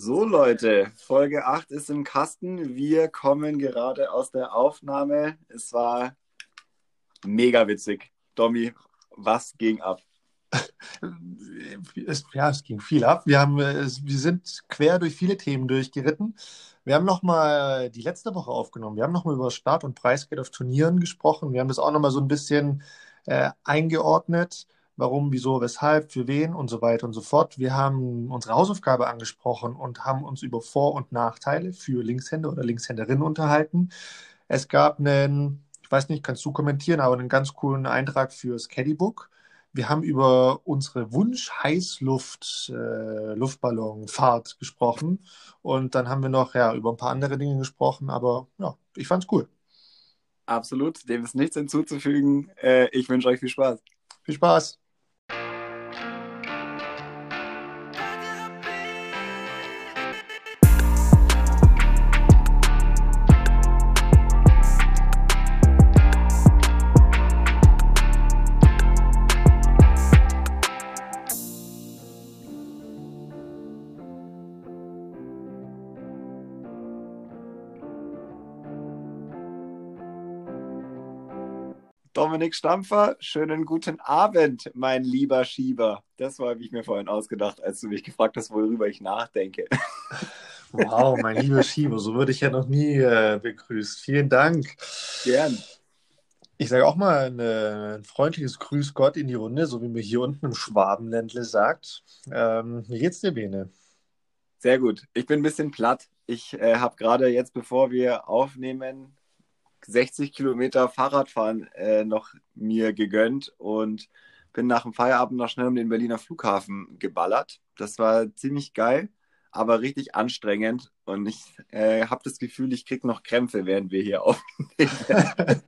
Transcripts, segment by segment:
So Leute, Folge 8 ist im Kasten. Wir kommen gerade aus der Aufnahme. Es war mega witzig. Domi, was ging ab? Es, ja, es ging viel ab. Wir, haben, es, wir sind quer durch viele Themen durchgeritten. Wir haben nochmal die letzte Woche aufgenommen. Wir haben nochmal über Start- und Preisgeld auf Turnieren gesprochen. Wir haben das auch nochmal so ein bisschen äh, eingeordnet warum, wieso, weshalb, für wen und so weiter und so fort. Wir haben unsere Hausaufgabe angesprochen und haben uns über Vor- und Nachteile für Linkshänder oder Linkshänderinnen unterhalten. Es gab einen, ich weiß nicht, kannst du kommentieren, aber einen ganz coolen Eintrag fürs Caddybook. Wir haben über unsere Wunsch-Heißluft-Luftballonfahrt äh, gesprochen und dann haben wir noch ja, über ein paar andere Dinge gesprochen, aber ja, ich fand's cool. Absolut, dem ist nichts hinzuzufügen. Äh, ich wünsche euch viel Spaß. Viel Spaß. Dominik Stampfer, schönen guten Abend, mein lieber Schieber. Das habe ich mir vorhin ausgedacht, als du mich gefragt hast, worüber ich nachdenke. Wow, mein lieber Schieber, so würde ich ja noch nie äh, begrüßt. Vielen Dank. Gern. Ich sage auch mal ein, ein, freundliches Grüß Gott in die Runde, so wie mir hier unten im Schwabenländle sagt. Ähm, wie geht's dir, Bene? Sehr gut. Ich bin ein bisschen platt. Ich äh, habe gerade jetzt, bevor wir aufnehmen, 60 Kilometer Fahrradfahren äh, noch mir gegönnt und bin nach dem Feierabend noch schnell um den Berliner Flughafen geballert. Das war ziemlich geil, aber richtig anstrengend und ich äh, habe das Gefühl, ich kriege noch Krämpfe, während wir hier aufnehmen.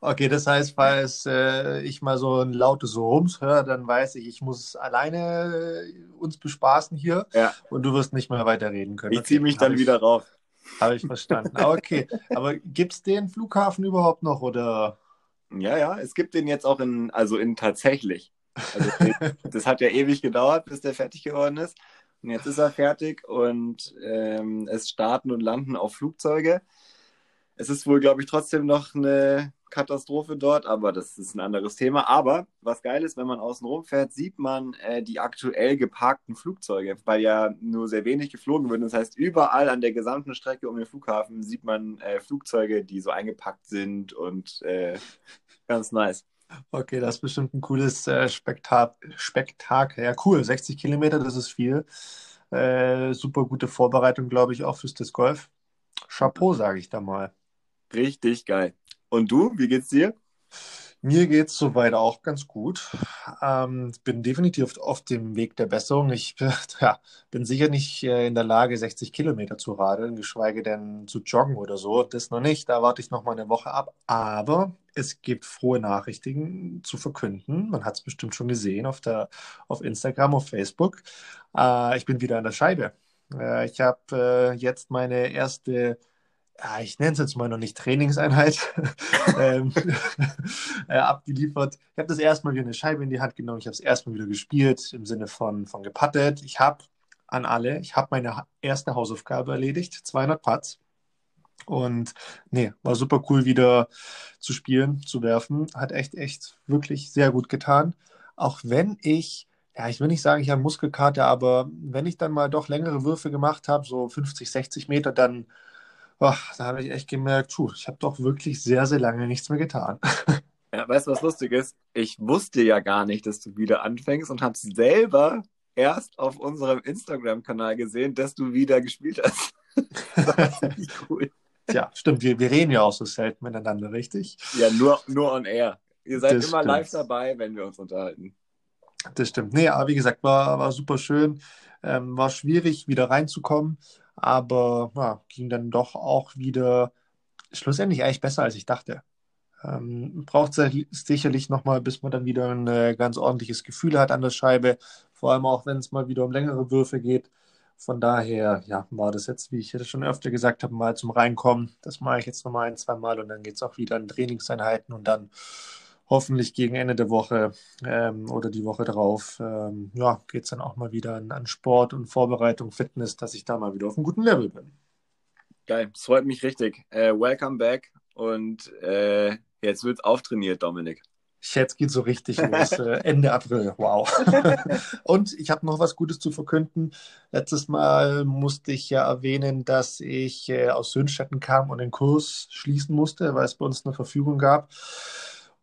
okay, das heißt, falls äh, ich mal so ein lautes Rums höre, dann weiß ich, ich muss alleine äh, uns bespaßen hier ja. und du wirst nicht mehr weiterreden können. Ich ziehe mich dann wieder rauf. Habe ich verstanden. Ah, okay, aber gibt es den Flughafen überhaupt noch oder? Ja, ja, es gibt den jetzt auch in, also in tatsächlich. Also das hat ja ewig gedauert, bis der fertig geworden ist. Und jetzt ist er fertig und ähm, es starten und landen auch Flugzeuge. Es ist wohl, glaube ich, trotzdem noch eine Katastrophe dort, aber das ist ein anderes Thema. Aber was geil ist, wenn man außen rum fährt, sieht man äh, die aktuell geparkten Flugzeuge, weil ja nur sehr wenig geflogen wird. Das heißt, überall an der gesamten Strecke um den Flughafen sieht man äh, Flugzeuge, die so eingepackt sind und äh, ganz nice. Okay, das ist bestimmt ein cooles äh, Spektak Spektakel. Ja, cool. 60 Kilometer, das ist viel. Äh, super gute Vorbereitung, glaube ich, auch fürs Disc Golf. Chapeau, sage ich da mal. Richtig geil. Und du, wie geht's dir? Mir geht's soweit auch ganz gut. Ähm, bin definitiv auf dem Weg der Besserung. Ich ja, bin sicher nicht äh, in der Lage, 60 Kilometer zu radeln, geschweige denn zu joggen oder so. Das noch nicht. Da warte ich noch mal eine Woche ab. Aber es gibt frohe Nachrichten zu verkünden. Man hat es bestimmt schon gesehen auf, der, auf Instagram, auf Facebook. Äh, ich bin wieder an der Scheibe. Äh, ich habe äh, jetzt meine erste ja, ich nenne es jetzt mal noch nicht Trainingseinheit, ähm, äh, abgeliefert. Ich habe das erstmal wieder eine Scheibe in die Hand genommen. Ich habe es erstmal wieder gespielt im Sinne von, von gepattet. Ich habe an alle, ich habe meine erste Hausaufgabe erledigt, 200 Putts. Und nee, war super cool wieder zu spielen, zu werfen. Hat echt, echt wirklich sehr gut getan. Auch wenn ich ja, ich will nicht sagen, ich habe Muskelkater, aber wenn ich dann mal doch längere Würfe gemacht habe, so 50, 60 Meter, dann Ach, da habe ich echt gemerkt, puh, ich habe doch wirklich sehr, sehr lange nichts mehr getan. Ja, weißt du, was lustig ist? Ich wusste ja gar nicht, dass du wieder anfängst und habe selber erst auf unserem Instagram-Kanal gesehen, dass du wieder gespielt hast. das ist cool. Tja, stimmt, wir, wir reden ja auch so selten miteinander, richtig? Ja, nur, nur on air. Ihr seid das immer stimmt. live dabei, wenn wir uns unterhalten. Das stimmt. Nee, aber wie gesagt, war, war super schön. Ähm, war schwierig, wieder reinzukommen aber ja, ging dann doch auch wieder schlussendlich eigentlich besser, als ich dachte. Ähm, braucht sicherlich nochmal, bis man dann wieder ein äh, ganz ordentliches Gefühl hat an der Scheibe, vor allem auch wenn es mal wieder um längere Würfe geht. Von daher, ja, war das jetzt, wie ich jetzt schon öfter gesagt habe, mal zum Reinkommen. Das mache ich jetzt nochmal ein, zwei Mal und dann geht es auch wieder in Trainingseinheiten und dann hoffentlich gegen Ende der Woche ähm, oder die Woche darauf, ähm, ja, geht es dann auch mal wieder an, an, Sport und Vorbereitung, Fitness, dass ich da mal wieder auf einem guten Level bin. Geil, das freut mich richtig. Äh, welcome back und äh, jetzt wird auftrainiert, Dominik. Jetzt geht so richtig los. Äh, Ende April. Wow. und ich habe noch was Gutes zu verkünden. Letztes Mal musste ich ja erwähnen, dass ich äh, aus Sönstetten kam und den Kurs schließen musste, weil es bei uns eine Verfügung gab.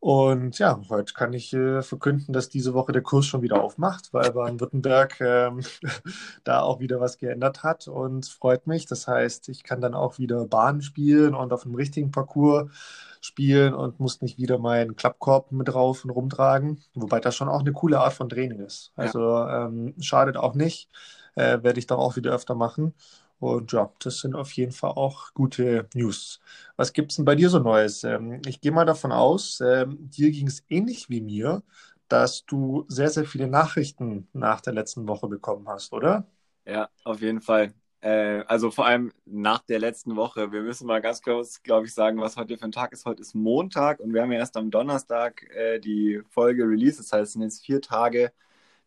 Und ja, heute kann ich äh, verkünden, dass diese Woche der Kurs schon wieder aufmacht, weil Baden-Württemberg ähm, da auch wieder was geändert hat und freut mich. Das heißt, ich kann dann auch wieder Bahn spielen und auf dem richtigen Parcours spielen und muss nicht wieder meinen Klappkorb mit drauf und rumtragen. Wobei das schon auch eine coole Art von Training ist. Also ja. ähm, schadet auch nicht. Äh, Werde ich dann auch wieder öfter machen. Und ja, das sind auf jeden Fall auch gute News. Was gibt es denn bei dir so Neues? Ähm, ich gehe mal davon aus, ähm, dir ging es ähnlich wie mir, dass du sehr, sehr viele Nachrichten nach der letzten Woche bekommen hast, oder? Ja, auf jeden Fall. Äh, also vor allem nach der letzten Woche. Wir müssen mal ganz kurz, glaube ich, sagen, was heute für ein Tag ist. Heute ist Montag und wir haben ja erst am Donnerstag äh, die Folge released. Das heißt, es sind jetzt vier Tage,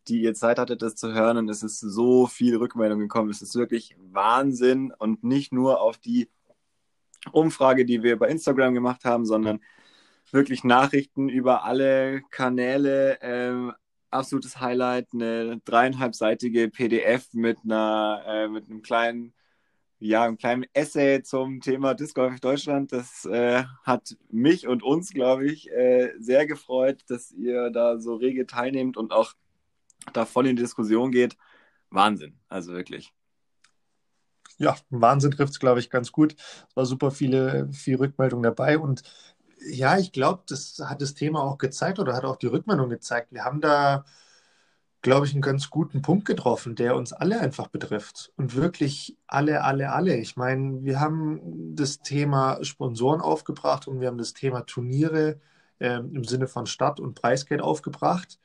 die ihr Zeit hattet, das zu hören und es ist so viel Rückmeldung gekommen. Es ist wirklich Wahnsinn und nicht nur auf die Umfrage, die wir bei Instagram gemacht haben, sondern wirklich Nachrichten über alle Kanäle, ähm, absolutes Highlight, eine dreieinhalbseitige PDF mit einer, äh, mit einem kleinen, ja, einem kleinen Essay zum Thema Disc Golf Deutschland. Das äh, hat mich und uns, glaube ich, äh, sehr gefreut, dass ihr da so rege teilnehmt und auch da voll in die Diskussion geht. Wahnsinn, also wirklich. Ja, Wahnsinn trifft es, glaube ich, ganz gut. Es war super viele, viele Rückmeldungen dabei und ja, ich glaube, das hat das Thema auch gezeigt oder hat auch die Rückmeldung gezeigt. Wir haben da, glaube ich, einen ganz guten Punkt getroffen, der uns alle einfach betrifft. Und wirklich alle, alle, alle. Ich meine, wir haben das Thema Sponsoren aufgebracht und wir haben das Thema Turniere äh, im Sinne von Stadt- und Preisgeld aufgebracht.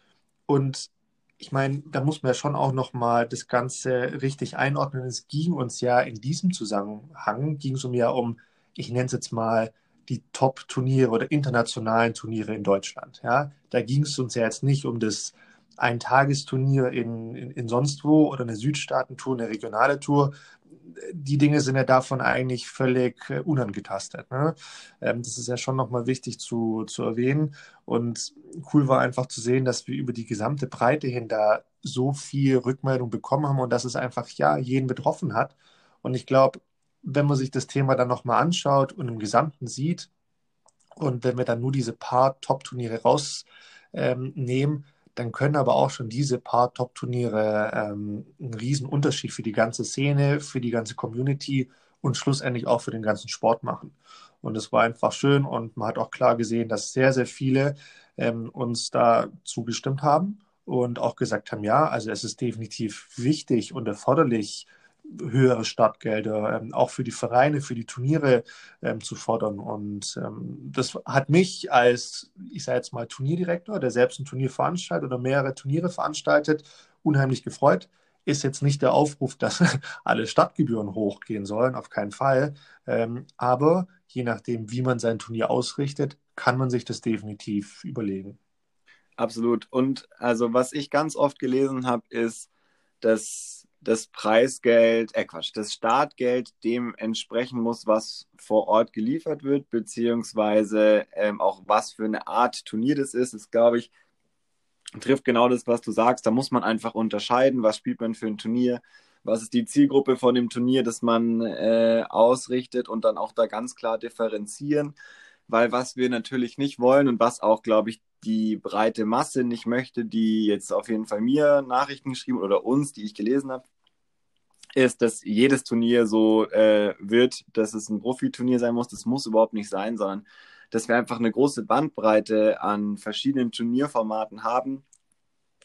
Und ich meine, da muss man ja schon auch nochmal das Ganze richtig einordnen. Es ging uns ja in diesem Zusammenhang, ging es um ja um, ich nenne es jetzt mal, die Top-Turniere oder internationalen Turniere in Deutschland. Ja, da ging es uns ja jetzt nicht um das Eintagesturnier in, in, in sonst wo oder eine Südstaatentour, eine regionale Tour. Die Dinge sind ja davon eigentlich völlig äh, unangetastet. Ne? Ähm, das ist ja schon nochmal wichtig zu, zu erwähnen. Und cool war einfach zu sehen, dass wir über die gesamte Breite hin da so viel Rückmeldung bekommen haben und dass es einfach ja jeden betroffen hat. Und ich glaube, wenn man sich das Thema dann nochmal anschaut und im Gesamten sieht und wenn wir dann nur diese paar Top-Turniere rausnehmen, ähm, dann können aber auch schon diese paar Top-Turniere ähm, einen riesen Unterschied für die ganze Szene, für die ganze Community und schlussendlich auch für den ganzen Sport machen. Und es war einfach schön und man hat auch klar gesehen, dass sehr, sehr viele ähm, uns da zugestimmt haben und auch gesagt haben, ja, also es ist definitiv wichtig und erforderlich, höhere Startgelder ähm, auch für die Vereine, für die Turniere ähm, zu fordern. Und ähm, das hat mich als, ich sage jetzt mal, Turnierdirektor, der selbst ein Turnier veranstaltet oder mehrere Turniere veranstaltet, unheimlich gefreut. Ist jetzt nicht der Aufruf, dass alle Stadtgebühren hochgehen sollen, auf keinen Fall. Ähm, aber je nachdem, wie man sein Turnier ausrichtet, kann man sich das definitiv überlegen. Absolut. Und also was ich ganz oft gelesen habe, ist, dass das Preisgeld, äh Quatsch, das Startgeld dem entsprechen muss, was vor Ort geliefert wird, beziehungsweise ähm, auch was für eine Art Turnier das ist, ist, glaube ich, trifft genau das, was du sagst. Da muss man einfach unterscheiden, was spielt man für ein Turnier, was ist die Zielgruppe von dem Turnier, das man äh, ausrichtet und dann auch da ganz klar differenzieren. Weil was wir natürlich nicht wollen und was auch, glaube ich, die breite Masse nicht möchte, die jetzt auf jeden Fall mir Nachrichten geschrieben oder uns, die ich gelesen habe, ist, dass jedes Turnier so äh, wird, dass es ein Profiturnier sein muss. Das muss überhaupt nicht sein, sondern dass wir einfach eine große Bandbreite an verschiedenen Turnierformaten haben,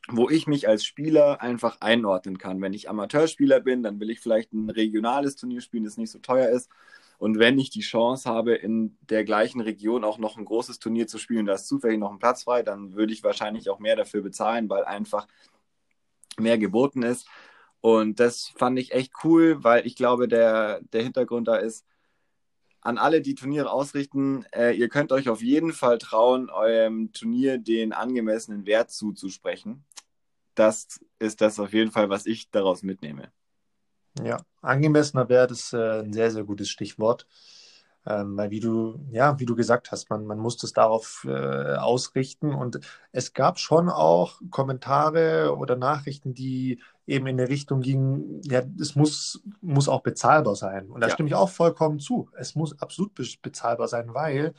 wo ich mich als Spieler einfach einordnen kann. Wenn ich Amateurspieler bin, dann will ich vielleicht ein regionales Turnier spielen, das nicht so teuer ist. Und wenn ich die Chance habe, in der gleichen Region auch noch ein großes Turnier zu spielen, da ist zufällig noch ein Platz frei, dann würde ich wahrscheinlich auch mehr dafür bezahlen, weil einfach mehr geboten ist. Und das fand ich echt cool, weil ich glaube, der, der Hintergrund da ist, an alle, die Turniere ausrichten, äh, ihr könnt euch auf jeden Fall trauen, eurem Turnier den angemessenen Wert zuzusprechen. Das ist das auf jeden Fall, was ich daraus mitnehme. Ja, angemessener Wert ist äh, ein sehr, sehr gutes Stichwort. Ähm, weil wie du, ja, wie du gesagt hast, man, man muss das darauf äh, ausrichten. Und es gab schon auch Kommentare oder Nachrichten, die eben in der Richtung gingen, ja, es muss, muss auch bezahlbar sein. Und da ja. stimme ich auch vollkommen zu. Es muss absolut bezahlbar sein, weil,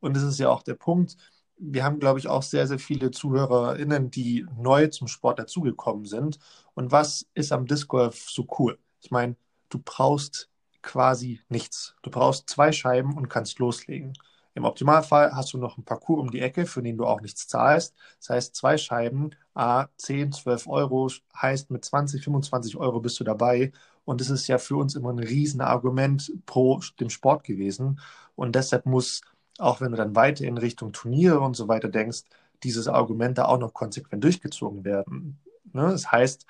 und das ist ja auch der Punkt, wir haben, glaube ich, auch sehr, sehr viele ZuhörerInnen, die neu zum Sport dazugekommen sind. Und was ist am Disc Golf so cool? Ich meine, du brauchst quasi nichts. Du brauchst zwei Scheiben und kannst loslegen. Im Optimalfall hast du noch einen Parcours um die Ecke, für den du auch nichts zahlst. Das heißt, zwei Scheiben, a 10, 12 Euro, heißt mit 20, 25 Euro bist du dabei. Und das ist ja für uns immer ein Riesenargument pro dem Sport gewesen. Und deshalb muss, auch wenn du dann weiter in Richtung Turniere und so weiter denkst, dieses Argument da auch noch konsequent durchgezogen werden. Ne? Das heißt,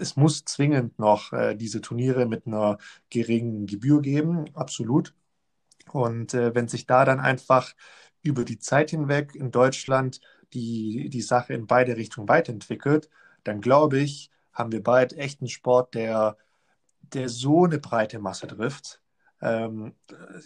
es muss zwingend noch äh, diese Turniere mit einer geringen Gebühr geben, absolut. Und äh, wenn sich da dann einfach über die Zeit hinweg in Deutschland die, die Sache in beide Richtungen weiterentwickelt, dann glaube ich, haben wir bald echt einen Sport, der, der so eine breite Masse trifft. Ähm,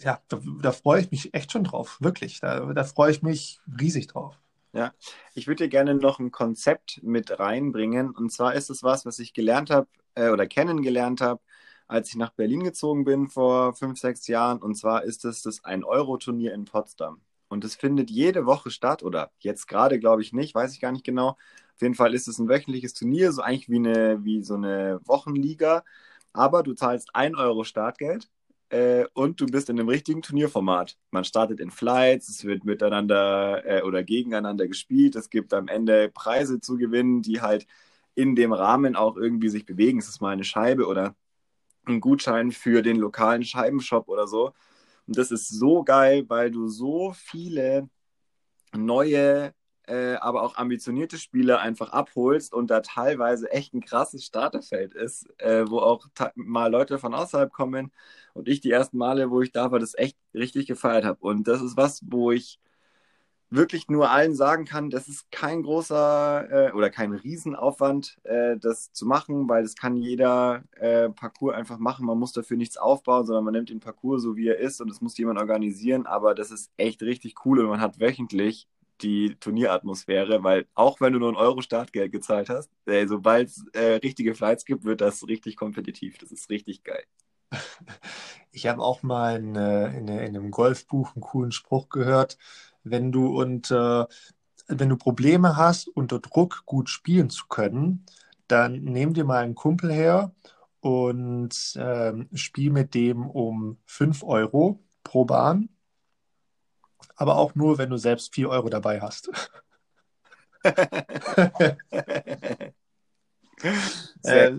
ja, da, da, freue ich mich echt schon drauf, wirklich. Da, da freue ich mich riesig drauf. Ja, ich würde dir gerne noch ein Konzept mit reinbringen. Und zwar ist es was, was ich gelernt habe äh, oder kennengelernt habe, als ich nach Berlin gezogen bin vor fünf, sechs Jahren. Und zwar ist es das Ein-Euro-Turnier in Potsdam. Und es findet jede Woche statt oder jetzt gerade glaube ich nicht, weiß ich gar nicht genau. Auf jeden Fall ist es ein wöchentliches Turnier, so eigentlich wie, eine, wie so eine Wochenliga. Aber du zahlst 1 Euro Startgeld äh, und du bist in einem richtigen Turnierformat. Man startet in Flights, es wird miteinander äh, oder gegeneinander gespielt. Es gibt am Ende Preise zu gewinnen, die halt in dem Rahmen auch irgendwie sich bewegen. Es ist mal eine Scheibe oder ein Gutschein für den lokalen Scheibenshop oder so. Und das ist so geil, weil du so viele neue äh, aber auch ambitionierte Spieler einfach abholst und da teilweise echt ein krasses Starterfeld ist, äh, wo auch mal Leute von außerhalb kommen und ich die ersten Male, wo ich da war, das echt richtig gefeiert habe. Und das ist was, wo ich wirklich nur allen sagen kann, das ist kein großer äh, oder kein Riesenaufwand, äh, das zu machen, weil das kann jeder äh, Parcours einfach machen. Man muss dafür nichts aufbauen, sondern man nimmt den Parcours so, wie er ist und es muss jemand organisieren. Aber das ist echt richtig cool und man hat wöchentlich die Turnieratmosphäre, weil auch wenn du nur ein Euro Startgeld gezahlt hast, äh, sobald es äh, richtige Flights gibt, wird das richtig kompetitiv. Das ist richtig geil. Ich habe auch mal in, äh, in, in, einem Golfbuch einen coolen Spruch gehört. Wenn du unter, wenn du Probleme hast, unter Druck gut spielen zu können, dann nimm dir mal einen Kumpel her und ähm, spiel mit dem um 5 Euro pro Bahn aber auch nur, wenn du selbst 4 Euro dabei hast. äh,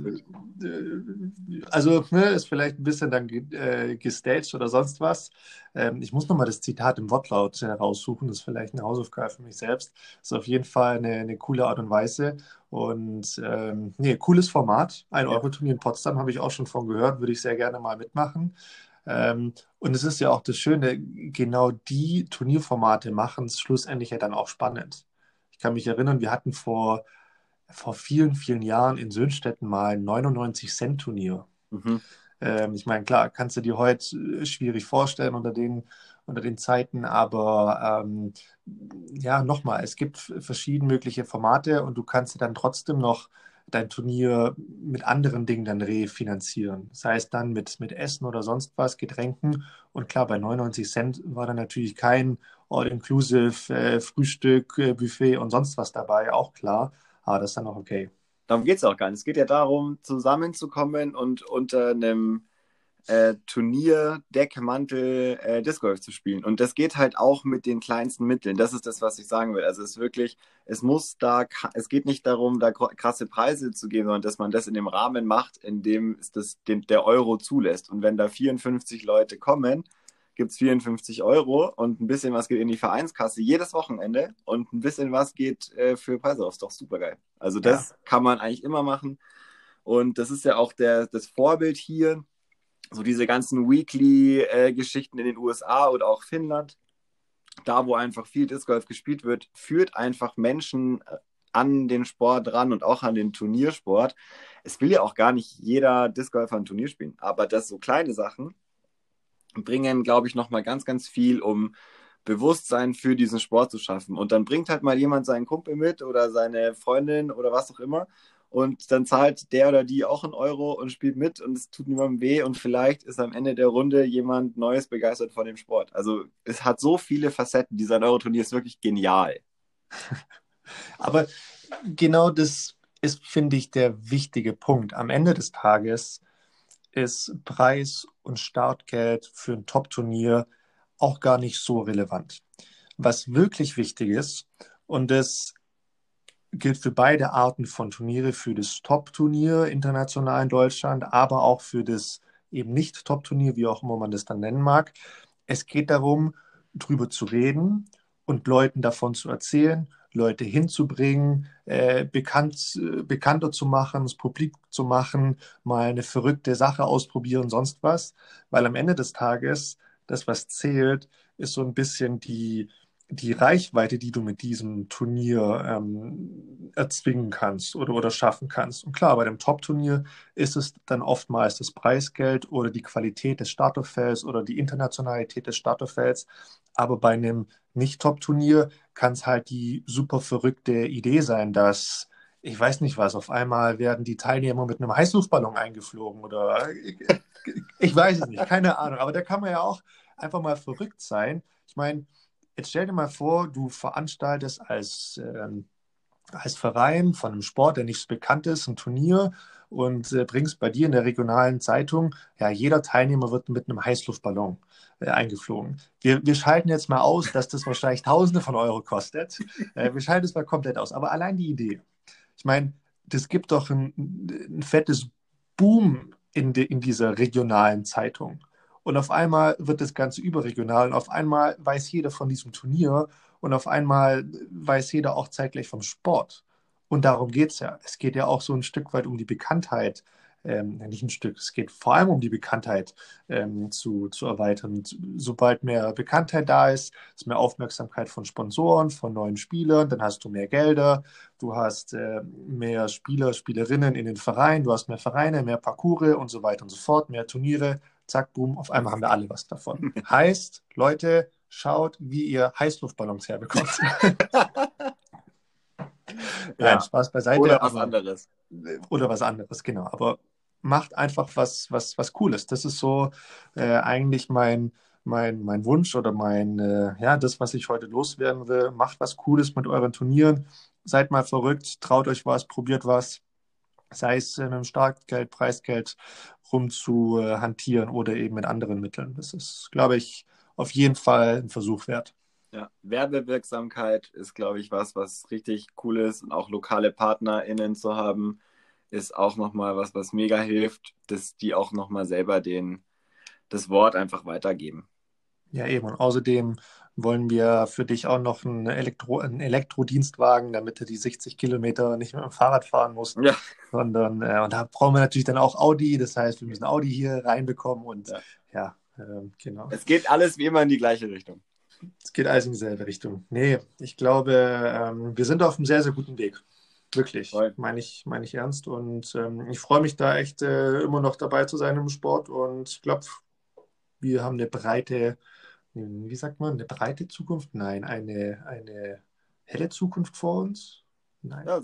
also ne, ist vielleicht ein bisschen dann äh, gestaged oder sonst was. Ähm, ich muss nochmal das Zitat im Wortlaut heraussuchen. Das ist vielleicht eine Hausaufgabe für mich selbst. Das ist auf jeden Fall eine, eine coole Art und Weise. Und ähm, nee, cooles Format. Ein Euro-Turnier in Potsdam habe ich auch schon von gehört. Würde ich sehr gerne mal mitmachen. Ähm, und es ist ja auch das Schöne, genau die Turnierformate machen es schlussendlich ja dann auch spannend. Ich kann mich erinnern, wir hatten vor, vor vielen, vielen Jahren in Söhnstetten mal ein 99-Cent-Turnier. Mhm. Ähm, ich meine, klar, kannst du dir heute äh, schwierig vorstellen unter den, unter den Zeiten, aber ähm, ja, nochmal, es gibt verschiedene mögliche Formate und du kannst dir dann trotzdem noch dein Turnier mit anderen Dingen dann refinanzieren. Sei es dann mit, mit Essen oder sonst was, Getränken. Und klar, bei 99 Cent war dann natürlich kein All-Inclusive äh, Frühstück, äh, Buffet und sonst was dabei, auch klar. Aber das ist dann auch okay. Darum geht es auch gar nicht. Es geht ja darum, zusammenzukommen und unter einem äh, Turnier, Deckmantel, äh, Disc Golf zu spielen. Und das geht halt auch mit den kleinsten Mitteln. Das ist das, was ich sagen will. Also es ist wirklich, es muss da, es geht nicht darum, da krasse Preise zu geben, sondern dass man das in dem Rahmen macht, in dem es das, den, der Euro zulässt. Und wenn da 54 Leute kommen, gibt es 54 Euro und ein bisschen was geht in die Vereinskasse jedes Wochenende und ein bisschen was geht äh, für Preise auf. Ist doch super geil. Also das ja. kann man eigentlich immer machen. Und das ist ja auch der, das Vorbild hier so diese ganzen Weekly-Geschichten in den USA oder auch Finnland, da wo einfach viel Disc Golf gespielt wird, führt einfach Menschen äh, an den Sport ran und auch an den Turniersport. Es will ja auch gar nicht jeder Disc Golfer ein Turnier spielen, aber das so kleine Sachen bringen, glaube ich, nochmal ganz, ganz viel, um Bewusstsein für diesen Sport zu schaffen. Und dann bringt halt mal jemand seinen Kumpel mit oder seine Freundin oder was auch immer. Und dann zahlt der oder die auch einen Euro und spielt mit und es tut niemandem weh. Und vielleicht ist am Ende der Runde jemand Neues begeistert von dem Sport. Also es hat so viele Facetten. Dieser Euro-Turnier ist wirklich genial. Aber genau das ist, finde ich, der wichtige Punkt. Am Ende des Tages ist Preis und Startgeld für ein Top-Turnier auch gar nicht so relevant. Was wirklich wichtig ist, und das gilt für beide Arten von Turniere, für das Top-Turnier international in Deutschland, aber auch für das eben nicht Top-Turnier, wie auch immer man das dann nennen mag. Es geht darum, drüber zu reden und Leuten davon zu erzählen, Leute hinzubringen, äh, bekannt, äh, bekannter zu machen, das Publik zu machen, mal eine verrückte Sache ausprobieren, sonst was. Weil am Ende des Tages, das, was zählt, ist so ein bisschen die, die Reichweite, die du mit diesem Turnier ähm, erzwingen kannst oder, oder schaffen kannst. Und klar, bei dem Top-Turnier ist es dann oftmals das Preisgeld oder die Qualität des Starterfelds oder die Internationalität des Starterfelds. Aber bei einem Nicht-Top-Turnier kann es halt die super verrückte Idee sein, dass ich weiß nicht was, auf einmal werden die Teilnehmer mit einem Heißluftballon eingeflogen oder ich weiß es nicht, keine Ahnung. Aber da kann man ja auch einfach mal verrückt sein. Ich meine, Jetzt stell dir mal vor, du veranstaltest als, ähm, als Verein von einem Sport, der nicht bekannt ist, ein Turnier und äh, bringst bei dir in der regionalen Zeitung, ja, jeder Teilnehmer wird mit einem Heißluftballon äh, eingeflogen. Wir, wir schalten jetzt mal aus, dass das wahrscheinlich Tausende von Euro kostet. Äh, wir schalten es mal komplett aus. Aber allein die Idee. Ich meine, das gibt doch ein, ein fettes Boom in, de, in dieser regionalen Zeitung. Und auf einmal wird das Ganze überregional und auf einmal weiß jeder von diesem Turnier und auf einmal weiß jeder auch zeitgleich vom Sport. Und darum geht es ja. Es geht ja auch so ein Stück weit um die Bekanntheit, ähm, nicht ein Stück, es geht vor allem um die Bekanntheit ähm, zu, zu erweitern. Sobald mehr Bekanntheit da ist, ist mehr Aufmerksamkeit von Sponsoren, von neuen Spielern, dann hast du mehr Gelder, du hast äh, mehr Spieler, Spielerinnen in den Vereinen, du hast mehr Vereine, mehr Parcours und so weiter und so fort, mehr Turniere, zack, boom, auf einmal haben wir alle was davon. heißt, Leute, schaut, wie ihr Heißluftballons herbekommt. Nein, Spaß beiseite. Oder was aber, anderes. Oder was anderes, genau. Aber macht einfach was, was, was Cooles. Das ist so äh, eigentlich mein, mein, mein Wunsch oder mein, äh, ja, das, was ich heute loswerden will. Macht was Cooles mit euren Turnieren. Seid mal verrückt, traut euch was, probiert was. Sei es mit dem Startgeld, Preisgeld rum zu äh, hantieren oder eben mit anderen Mitteln. Das ist, glaube ich, auf jeden Fall ein Versuch wert. Ja, Werbewirksamkeit ist, glaube ich, was, was richtig cool ist und auch lokale PartnerInnen zu haben, ist auch nochmal was, was mega hilft, dass die auch nochmal selber den, das Wort einfach weitergeben. Ja, eben. Und außerdem wollen wir für dich auch noch einen, Elektro, einen Elektrodienstwagen, damit du die 60 Kilometer nicht mit dem Fahrrad fahren musst. Ja. Sondern, äh, und da brauchen wir natürlich dann auch Audi. Das heißt, wir müssen Audi hier reinbekommen und ja, ja äh, genau. Es geht alles wie immer in die gleiche Richtung. Es geht alles in dieselbe Richtung. Nee, ich glaube, ähm, wir sind auf einem sehr, sehr guten Weg. Wirklich, meine ich, meine ich ernst. Und ähm, ich freue mich da echt äh, immer noch dabei zu sein im Sport. Und ich glaube, wir haben eine breite, wie sagt man, eine breite Zukunft? Nein, eine, eine helle Zukunft vor uns? Nein. Ja,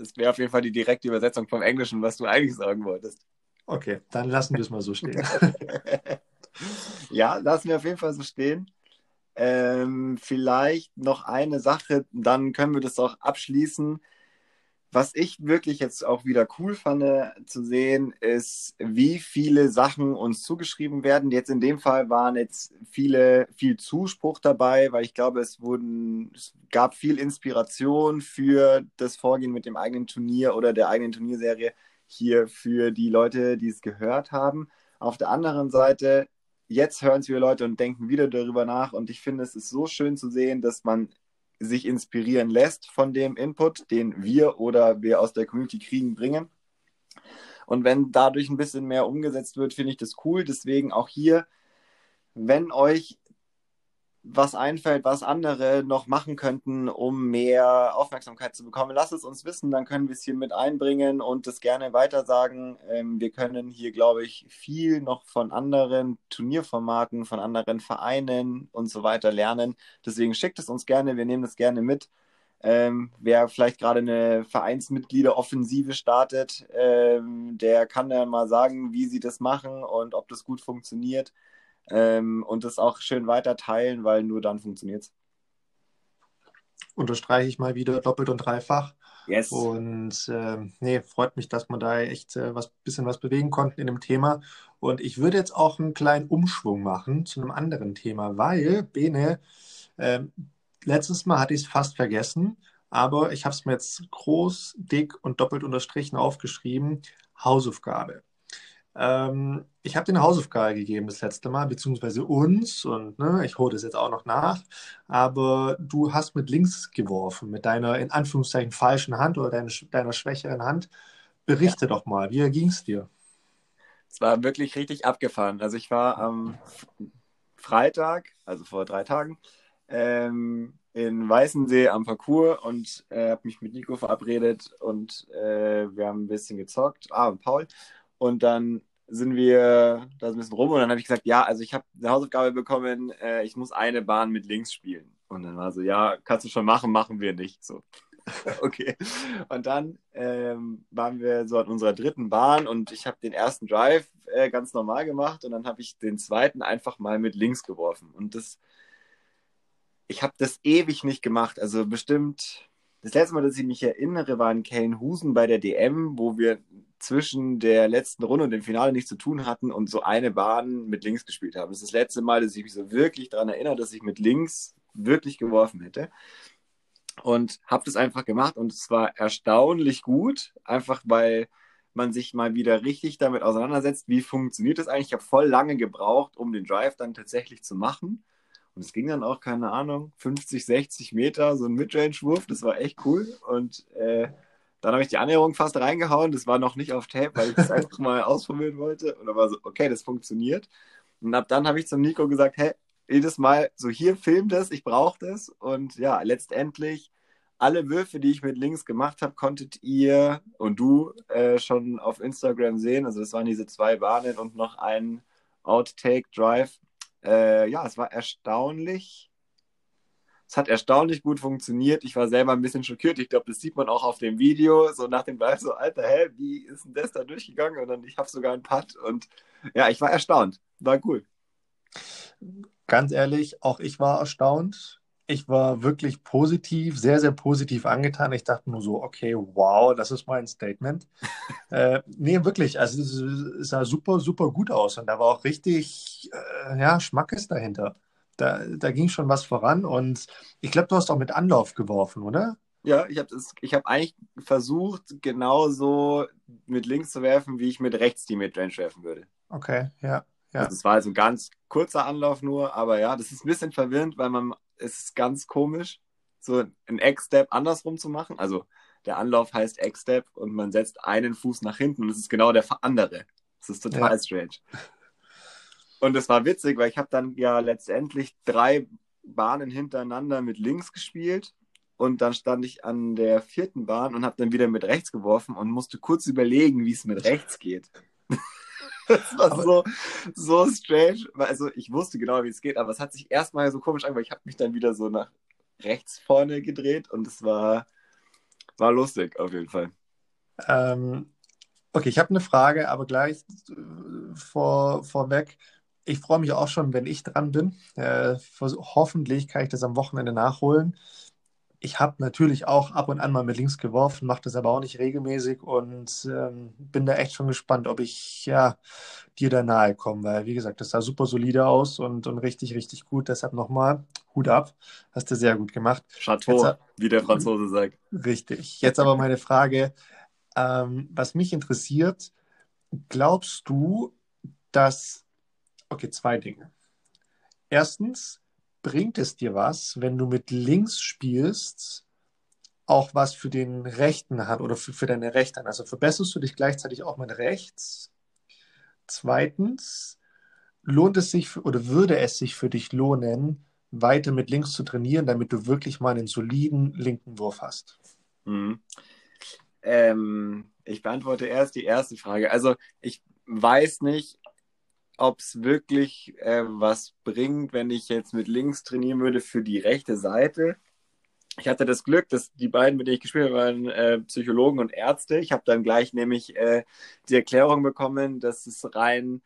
es wäre auf jeden Fall die direkte Übersetzung vom Englischen, was du eigentlich sagen wolltest. Okay, dann lassen wir es mal so stehen. ja, lassen wir auf jeden Fall so stehen. Ähm, vielleicht noch eine Sache, dann können wir das auch abschließen. Was ich wirklich jetzt auch wieder cool fand zu sehen, ist, wie viele Sachen uns zugeschrieben werden. Jetzt in dem Fall waren jetzt viele, viel Zuspruch dabei, weil ich glaube, es wurden, es gab viel Inspiration für das Vorgehen mit dem eigenen Turnier oder der eigenen Turnierserie hier für die Leute, die es gehört haben. Auf der anderen Seite, jetzt hören es viele Leute und denken wieder darüber nach. Und ich finde, es ist so schön zu sehen, dass man sich inspirieren lässt von dem Input, den wir oder wir aus der Community kriegen, bringen. Und wenn dadurch ein bisschen mehr umgesetzt wird, finde ich das cool. Deswegen auch hier, wenn euch was einfällt, was andere noch machen könnten, um mehr Aufmerksamkeit zu bekommen, lasst es uns wissen, dann können wir es hier mit einbringen und das gerne weitersagen. Ähm, wir können hier, glaube ich, viel noch von anderen Turnierformaten, von anderen Vereinen und so weiter lernen. Deswegen schickt es uns gerne, wir nehmen das gerne mit. Ähm, wer vielleicht gerade eine Vereinsmitgliederoffensive startet, ähm, der kann ja mal sagen, wie sie das machen und ob das gut funktioniert ähm, und das auch schön weiter teilen, weil nur dann funktioniert es. Unterstreiche ich mal wieder doppelt und dreifach. Yes. Und äh, nee, freut mich, dass wir da echt äh, was bisschen was bewegen konnten in dem Thema. Und ich würde jetzt auch einen kleinen Umschwung machen zu einem anderen Thema, weil, Bene, äh, letztes Mal hatte ich es fast vergessen, aber ich habe es mir jetzt groß, dick und doppelt unterstrichen aufgeschrieben. Hausaufgabe. Ähm, ich habe dir eine Hausaufgabe gegeben das letzte Mal, beziehungsweise uns, und ne, ich hole das jetzt auch noch nach. Aber du hast mit links geworfen, mit deiner in Anführungszeichen falschen Hand oder deiner, deiner schwächeren Hand. Berichte ja. doch mal, wie ging es dir? Es war wirklich richtig abgefahren. Also ich war am Freitag, also vor drei Tagen, ähm, in Weißensee am Parcours und äh, habe mich mit Nico verabredet und äh, wir haben ein bisschen gezockt. Ah, und Paul. Und dann sind wir da ein bisschen rum und dann habe ich gesagt, ja, also ich habe eine Hausaufgabe bekommen, äh, ich muss eine Bahn mit links spielen. Und dann war so, ja, kannst du schon machen, machen wir nicht. So, okay. Und dann ähm, waren wir so an unserer dritten Bahn und ich habe den ersten Drive äh, ganz normal gemacht und dann habe ich den zweiten einfach mal mit links geworfen. Und das, ich habe das ewig nicht gemacht. Also bestimmt, das letzte Mal, dass ich mich erinnere, war in Kellenhusen bei der DM, wo wir zwischen der letzten Runde und dem Finale nichts zu tun hatten und so eine Bahn mit links gespielt haben. Das ist das letzte Mal, dass ich mich so wirklich daran erinnere, dass ich mit links wirklich geworfen hätte. Und habe das einfach gemacht und es war erstaunlich gut, einfach weil man sich mal wieder richtig damit auseinandersetzt, wie funktioniert das eigentlich. Ich habe voll lange gebraucht, um den Drive dann tatsächlich zu machen. Und es ging dann auch, keine Ahnung, 50, 60 Meter, so ein Midrange-Wurf, das war echt cool. Und äh, dann habe ich die Annäherung fast reingehauen. Das war noch nicht auf Tape, weil ich das einfach mal ausprobieren wollte. Und dann war so, okay, das funktioniert. Und ab dann habe ich zum Nico gesagt, hey, jedes Mal so hier film das, ich brauche das. Und ja, letztendlich alle Würfe, die ich mit links gemacht habe, konntet ihr und du äh, schon auf Instagram sehen. Also das waren diese zwei Bahnen und noch ein Outtake Drive. Äh, ja, es war erstaunlich, es hat erstaunlich gut funktioniert. Ich war selber ein bisschen schockiert. Ich glaube, das sieht man auch auf dem Video. So nach dem Ball, so, Alter, hä, wie ist denn das da durchgegangen? Und dann, ich habe sogar einen Putt. Und ja, ich war erstaunt. War cool. Ganz ehrlich, auch ich war erstaunt. Ich war wirklich positiv, sehr, sehr positiv angetan. Ich dachte nur so, okay, wow, das ist mein Statement. äh, nee, wirklich, also es sah super, super gut aus. Und da war auch richtig, äh, ja, Schmackes dahinter. Da, da ging schon was voran und ich glaube, du hast auch mit Anlauf geworfen, oder? Ja, ich habe hab eigentlich versucht, genauso mit links zu werfen, wie ich mit rechts die Midrange werfen würde. Okay, ja. ja. Also es war also ein ganz kurzer Anlauf nur, aber ja, das ist ein bisschen verwirrend, weil man, es ist ganz komisch, so ein Egg-Step andersrum zu machen. Also der Anlauf heißt Egg-Step und man setzt einen Fuß nach hinten und es ist genau der andere. Das ist total ja. strange. Und es war witzig, weil ich habe dann ja letztendlich drei Bahnen hintereinander mit links gespielt und dann stand ich an der vierten Bahn und habe dann wieder mit rechts geworfen und musste kurz überlegen, wie es mit rechts geht. Das war so, so strange. Also ich wusste genau, wie es geht, aber es hat sich erstmal so komisch an, weil ich habe mich dann wieder so nach rechts vorne gedreht und es war, war lustig auf jeden Fall. Ähm, okay, ich habe eine Frage, aber gleich äh, vor, vorweg ich freue mich auch schon, wenn ich dran bin. Äh, hoffentlich kann ich das am Wochenende nachholen. Ich habe natürlich auch ab und an mal mit links geworfen, mache das aber auch nicht regelmäßig und ähm, bin da echt schon gespannt, ob ich ja, dir da nahe komme, weil wie gesagt, das sah super solide aus und, und richtig, richtig gut. Deshalb nochmal Hut ab, hast du sehr gut gemacht. Chateau, Jetzt, wie der Franzose sagt. Richtig. Jetzt aber meine Frage, ähm, was mich interessiert, glaubst du, dass Okay, zwei Dinge. Erstens, bringt es dir was, wenn du mit links spielst, auch was für den rechten Hand oder für, für deine rechte Hand. Also verbesserst du dich gleichzeitig auch mit rechts. Zweitens, lohnt es sich oder würde es sich für dich lohnen, weiter mit links zu trainieren, damit du wirklich mal einen soliden linken Wurf hast? Mhm. Ähm, ich beantworte erst die erste Frage. Also ich weiß nicht, ob es wirklich äh, was bringt, wenn ich jetzt mit links trainieren würde für die rechte Seite. Ich hatte das Glück, dass die beiden, mit denen ich gespielt habe, waren äh, Psychologen und Ärzte. Ich habe dann gleich nämlich äh, die Erklärung bekommen, dass es rein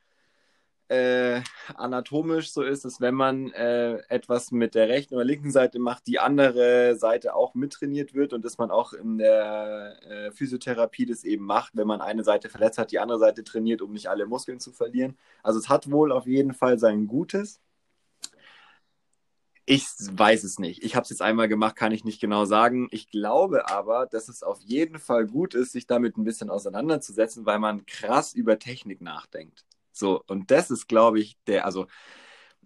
äh, anatomisch so ist, dass wenn man äh, etwas mit der rechten oder linken Seite macht, die andere Seite auch mittrainiert wird und dass man auch in der äh, Physiotherapie das eben macht, wenn man eine Seite verletzt hat, die andere Seite trainiert, um nicht alle Muskeln zu verlieren. Also es hat wohl auf jeden Fall sein Gutes. Ich weiß es nicht. Ich habe es jetzt einmal gemacht, kann ich nicht genau sagen. Ich glaube aber, dass es auf jeden Fall gut ist, sich damit ein bisschen auseinanderzusetzen, weil man krass über Technik nachdenkt. So, und das ist, glaube ich, der, also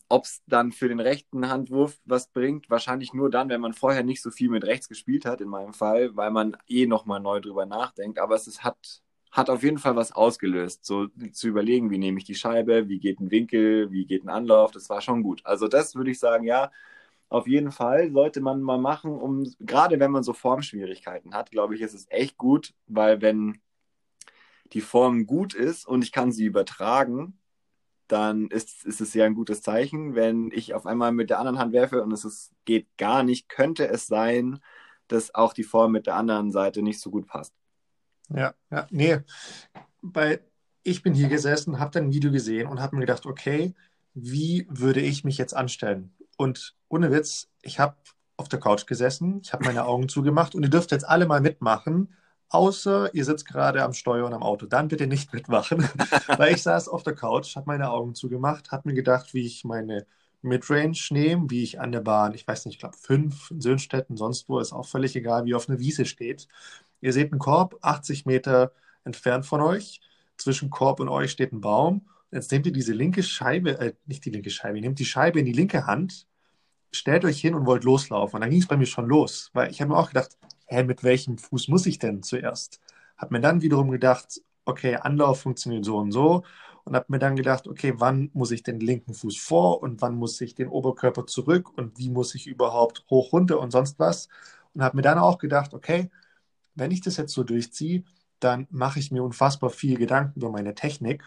ob es dann für den rechten Handwurf was bringt, wahrscheinlich nur dann, wenn man vorher nicht so viel mit rechts gespielt hat, in meinem Fall, weil man eh nochmal neu drüber nachdenkt. Aber es ist, hat, hat auf jeden Fall was ausgelöst, so zu überlegen, wie nehme ich die Scheibe, wie geht ein Winkel, wie geht ein Anlauf, das war schon gut. Also das würde ich sagen, ja, auf jeden Fall sollte man mal machen, um, gerade wenn man so Formschwierigkeiten hat, glaube ich, ist es echt gut, weil wenn die Form gut ist und ich kann sie übertragen, dann ist, ist es ja ein gutes Zeichen. Wenn ich auf einmal mit der anderen Hand werfe und es ist, geht gar nicht, könnte es sein, dass auch die Form mit der anderen Seite nicht so gut passt. Ja, ja, nee. Bei, ich bin hier gesessen, habe dann ein Video gesehen und habe mir gedacht, okay, wie würde ich mich jetzt anstellen? Und ohne Witz, ich habe auf der Couch gesessen, ich habe meine Augen zugemacht und ihr dürft jetzt alle mal mitmachen Außer ihr sitzt gerade am Steuer und am Auto. Dann bitte nicht mitmachen. Weil ich saß auf der Couch, habe meine Augen zugemacht, habe mir gedacht, wie ich meine Midrange nehme, wie ich an der Bahn, ich weiß nicht, ich glaube fünf in Söhnstetten, sonst wo, ist auch völlig egal, wie auf einer Wiese steht. Ihr seht einen Korb, 80 Meter entfernt von euch. Zwischen Korb und euch steht ein Baum. Jetzt nehmt ihr diese linke Scheibe, äh, nicht die linke Scheibe, ihr nehmt die Scheibe in die linke Hand, stellt euch hin und wollt loslaufen. Und dann ging es bei mir schon los, weil ich habe mir auch gedacht, hä, mit welchem Fuß muss ich denn zuerst? Hab mir dann wiederum gedacht, okay, Anlauf funktioniert so und so und habe mir dann gedacht, okay, wann muss ich den linken Fuß vor und wann muss ich den Oberkörper zurück und wie muss ich überhaupt hoch, runter und sonst was. Und habe mir dann auch gedacht, okay, wenn ich das jetzt so durchziehe, dann mache ich mir unfassbar viel Gedanken über meine Technik,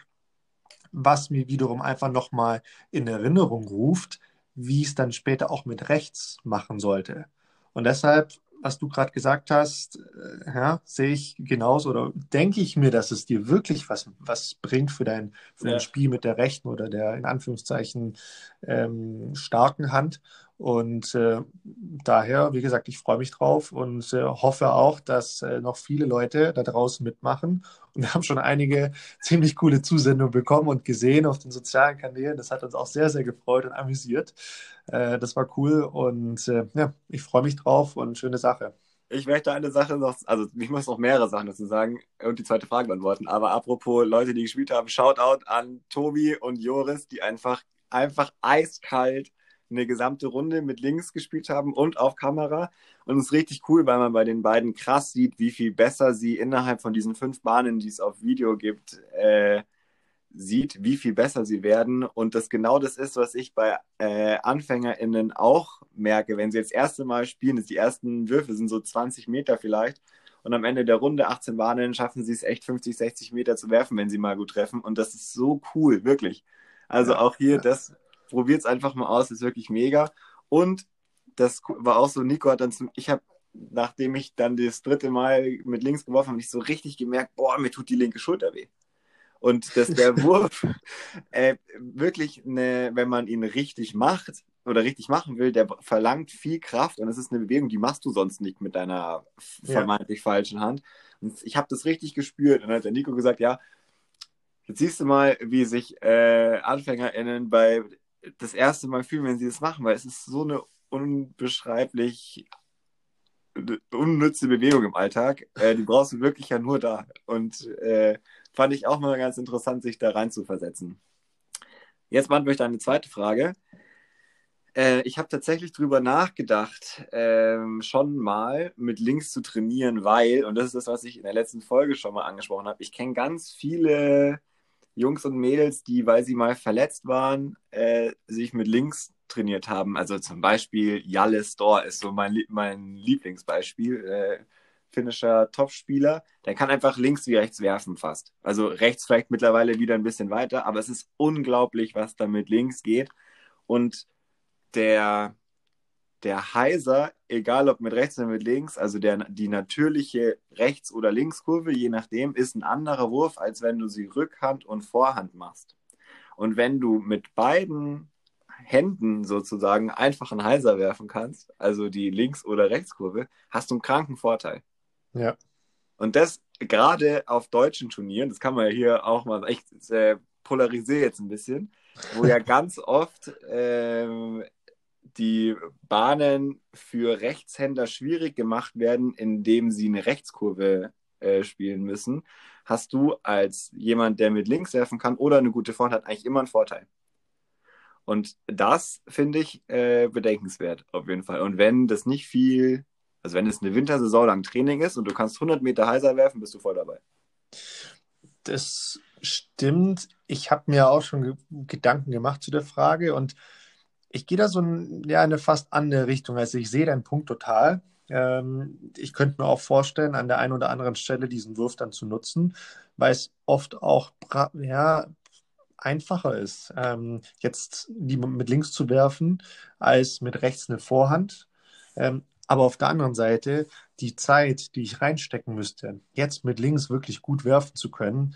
was mir wiederum einfach nochmal in Erinnerung ruft, wie es dann später auch mit rechts machen sollte. Und deshalb was du gerade gesagt hast, äh, ja, sehe ich genauso oder denke ich mir, dass es dir wirklich was, was bringt für dein, für dein Spiel mit der rechten oder der in Anführungszeichen ähm, starken Hand. Und äh, daher, wie gesagt, ich freue mich drauf und äh, hoffe auch, dass äh, noch viele Leute da draußen mitmachen. Und wir haben schon einige ziemlich coole Zusendungen bekommen und gesehen auf den sozialen Kanälen. Das hat uns auch sehr, sehr gefreut und amüsiert. Äh, das war cool und äh, ja, ich freue mich drauf und schöne Sache. Ich möchte eine Sache noch, also ich muss noch mehrere Sachen dazu sagen und die zweite Frage beantworten. Aber apropos Leute, die gespielt haben, Shoutout an Tobi und Joris, die einfach, einfach eiskalt eine gesamte Runde mit links gespielt haben und auf Kamera. Und es ist richtig cool, weil man bei den beiden krass sieht, wie viel besser sie innerhalb von diesen fünf Bahnen, die es auf Video gibt, äh, sieht, wie viel besser sie werden. Und das genau das ist, was ich bei äh, AnfängerInnen auch merke, wenn sie jetzt das erste Mal spielen, die ersten Würfe sind so 20 Meter vielleicht. Und am Ende der Runde, 18 Bahnen, schaffen sie es echt 50, 60 Meter zu werfen, wenn sie mal gut treffen. Und das ist so cool, wirklich. Also auch hier, das probiert es einfach mal aus, ist wirklich mega. Und das war auch so, Nico hat dann zum, ich habe, nachdem ich dann das dritte Mal mit links geworfen habe, ich so richtig gemerkt, boah, mir tut die linke Schulter weh. Und dass der Wurf äh, wirklich, eine, wenn man ihn richtig macht oder richtig machen will, der verlangt viel Kraft und es ist eine Bewegung, die machst du sonst nicht mit deiner vermeintlich ja. falschen Hand. Und ich habe das richtig gespürt und dann hat der Nico gesagt, ja, jetzt siehst du mal, wie sich äh, AnfängerInnen bei das erste Mal fühlen, wenn sie das machen, weil es ist so eine unbeschreiblich unnütze Bewegung im Alltag. Äh, die brauchst du wirklich ja nur da. Und äh, fand ich auch mal ganz interessant, sich da rein zu versetzen. Jetzt beantworte ich deine zweite Frage. Äh, ich habe tatsächlich drüber nachgedacht, ähm, schon mal mit links zu trainieren, weil, und das ist das, was ich in der letzten Folge schon mal angesprochen habe, ich kenne ganz viele Jungs und Mädels, die, weil sie mal verletzt waren, äh, sich mit links trainiert haben. Also zum Beispiel Jalle Store ist so mein, mein Lieblingsbeispiel. Äh, finnischer Topspieler, der kann einfach links wie rechts werfen fast. Also rechts vielleicht mittlerweile wieder ein bisschen weiter, aber es ist unglaublich, was da mit links geht. Und der, der Heiser, egal ob mit rechts oder mit links, also der, die natürliche Rechts- oder Linkskurve, je nachdem, ist ein anderer Wurf, als wenn du sie Rückhand und Vorhand machst. Und wenn du mit beiden Händen sozusagen einfach einen Heiser werfen kannst, also die Links- oder Rechtskurve, hast du einen kranken Vorteil. Ja. Und das gerade auf deutschen Turnieren, das kann man ja hier auch mal echt äh, polarisieren jetzt ein bisschen, wo ja ganz oft ähm, die Bahnen für Rechtshänder schwierig gemacht werden, indem sie eine Rechtskurve äh, spielen müssen, hast du als jemand, der mit links werfen kann oder eine gute Vorhand hat, eigentlich immer einen Vorteil. Und das finde ich äh, bedenkenswert auf jeden Fall. Und wenn das nicht viel, also wenn es eine Wintersaison lang Training ist und du kannst 100 Meter heiser werfen, bist du voll dabei. Das stimmt. Ich habe mir auch schon Gedanken gemacht zu der Frage und ich gehe da so in ja, eine fast andere Richtung. Also ich sehe deinen Punkt total. Ähm, ich könnte mir auch vorstellen, an der einen oder anderen Stelle diesen Wurf dann zu nutzen, weil es oft auch ja, einfacher ist, ähm, jetzt die mit links zu werfen, als mit rechts eine Vorhand. Ähm, aber auf der anderen Seite, die Zeit, die ich reinstecken müsste, jetzt mit links wirklich gut werfen zu können,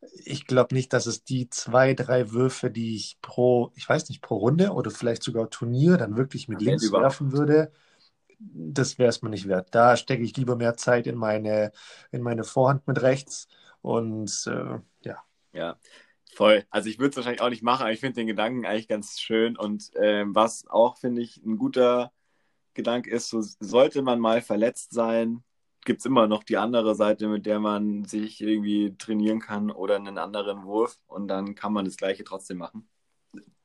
ich glaube nicht, dass es die zwei, drei Würfe, die ich pro, ich weiß nicht, pro Runde oder vielleicht sogar Turnier dann wirklich mit links überhaupt. werfen würde. Das wäre es mir nicht wert. Da stecke ich lieber mehr Zeit in meine, in meine Vorhand mit rechts und äh, ja. Ja, voll. Also ich würde es wahrscheinlich auch nicht machen, aber ich finde den Gedanken eigentlich ganz schön. Und äh, was auch, finde ich, ein guter Gedanke ist, so sollte man mal verletzt sein, gibt es immer noch die andere Seite, mit der man sich irgendwie trainieren kann oder einen anderen Wurf und dann kann man das Gleiche trotzdem machen.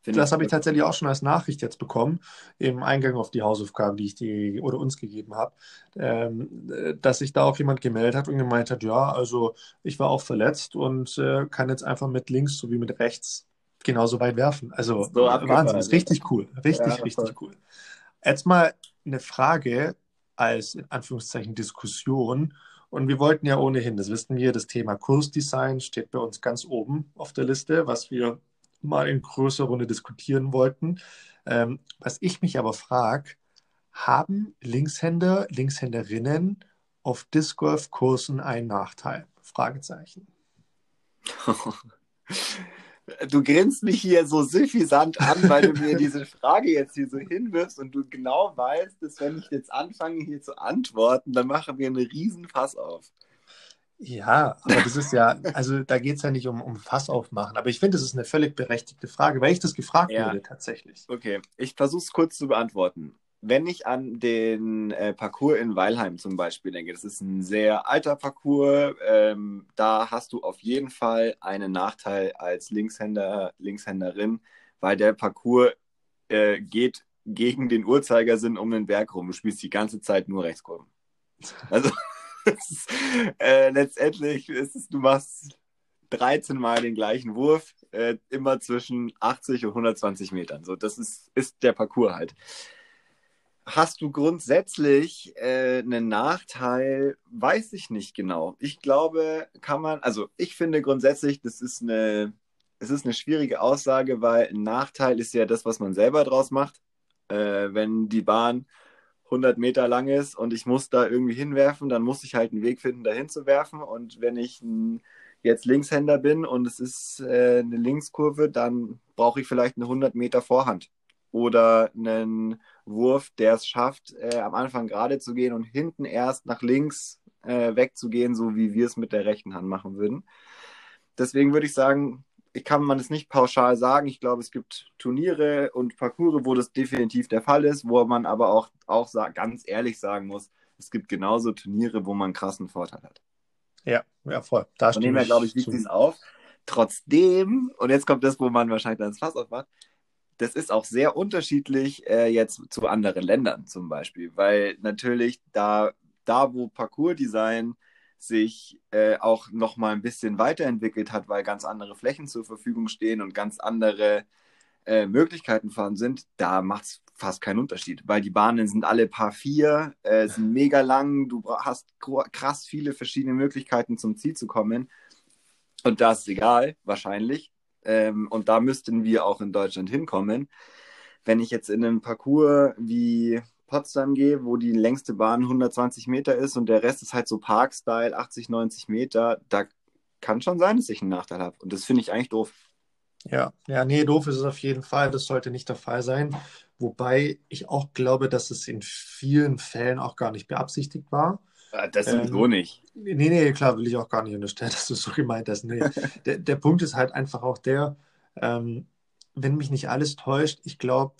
Find das habe ich tatsächlich auch schon als Nachricht jetzt bekommen, im Eingang auf die Hausaufgaben, die ich dir oder uns gegeben habe, ähm, dass sich da auch jemand gemeldet hat und gemeint hat, ja, also ich war auch verletzt und äh, kann jetzt einfach mit links sowie mit rechts genauso weit werfen. Also so Wahnsinn, ist richtig cool, richtig, ja, richtig cool. Jetzt mal eine Frage, als in Anführungszeichen Diskussion. Und wir wollten ja ohnehin, das wissen wir, das Thema Kursdesign steht bei uns ganz oben auf der Liste, was wir mal in größerer Runde diskutieren wollten. Ähm, was ich mich aber frage, haben Linkshänder, Linkshänderinnen auf Disc Golf Kursen einen Nachteil? Fragezeichen. du grinst mich hier so suffisant an, weil du mir diese Frage jetzt hier so hinwirfst und du genau weißt, dass wenn ich jetzt anfange hier zu antworten, dann machen wir einen riesen Fass auf. Ja, aber das ist ja, also da geht es ja nicht um, um Fass aufmachen, aber ich finde, das ist eine völlig berechtigte Frage, weil ich das gefragt ja. wurde tatsächlich. Okay, ich versuche es kurz zu beantworten wenn ich an den äh, Parcours in Weilheim zum Beispiel denke, das ist ein sehr alter Parcours, ähm, da hast du auf jeden Fall einen Nachteil als Linkshänder, Linkshänderin, weil der Parcours äh, geht gegen den Uhrzeigersinn um den Berg rum. Du spielst die ganze Zeit nur Rechtskurven. Also ist, äh, letztendlich ist es, du machst 13 Mal den gleichen Wurf, äh, immer zwischen 80 und 120 Metern. So, das ist, ist der Parcours halt. Hast du grundsätzlich äh, einen Nachteil? Weiß ich nicht genau. Ich glaube, kann man, also ich finde grundsätzlich, das ist eine, es ist eine schwierige Aussage, weil ein Nachteil ist ja das, was man selber draus macht. Äh, wenn die Bahn 100 Meter lang ist und ich muss da irgendwie hinwerfen, dann muss ich halt einen Weg finden, da hinzuwerfen. Und wenn ich ein, jetzt Linkshänder bin und es ist äh, eine Linkskurve, dann brauche ich vielleicht eine 100 Meter Vorhand oder einen Wurf, der es schafft, äh, am Anfang gerade zu gehen und hinten erst nach links äh, wegzugehen, so wie wir es mit der rechten Hand machen würden. Deswegen würde ich sagen, ich kann man es nicht pauschal sagen. Ich glaube, es gibt Turniere und Parcours, wo das definitiv der Fall ist, wo man aber auch, auch ganz ehrlich sagen muss, es gibt genauso Turniere, wo man einen krassen Vorteil hat. Ja, ja, voll. Da Von dem her, glaube ich, liegt es auf. Trotzdem, und jetzt kommt das, wo man wahrscheinlich dann das Fass aufmacht, das ist auch sehr unterschiedlich äh, jetzt zu anderen Ländern zum Beispiel, weil natürlich da, da wo Parcours-Design sich äh, auch noch mal ein bisschen weiterentwickelt hat, weil ganz andere Flächen zur Verfügung stehen und ganz andere äh, Möglichkeiten vorhanden sind, da macht es fast keinen Unterschied, weil die Bahnen sind alle paar vier, äh, sind mega lang, du hast krass viele verschiedene Möglichkeiten zum Ziel zu kommen und das ist egal, wahrscheinlich. Ähm, und da müssten wir auch in Deutschland hinkommen. Wenn ich jetzt in einem Parcours wie Potsdam gehe, wo die längste Bahn 120 Meter ist und der Rest ist halt so Park-Style, 80, 90 Meter, da kann schon sein, dass ich einen Nachteil habe. Und das finde ich eigentlich doof. Ja, ja, nee, doof ist es auf jeden Fall. Das sollte nicht der Fall sein. Wobei ich auch glaube, dass es in vielen Fällen auch gar nicht beabsichtigt war. Ja, das sowieso ähm, nicht. Nee, nee, klar, will ich auch gar nicht unterstellen, dass du es so gemeint hast. Nee. der, der Punkt ist halt einfach auch der, ähm, wenn mich nicht alles täuscht, ich glaube,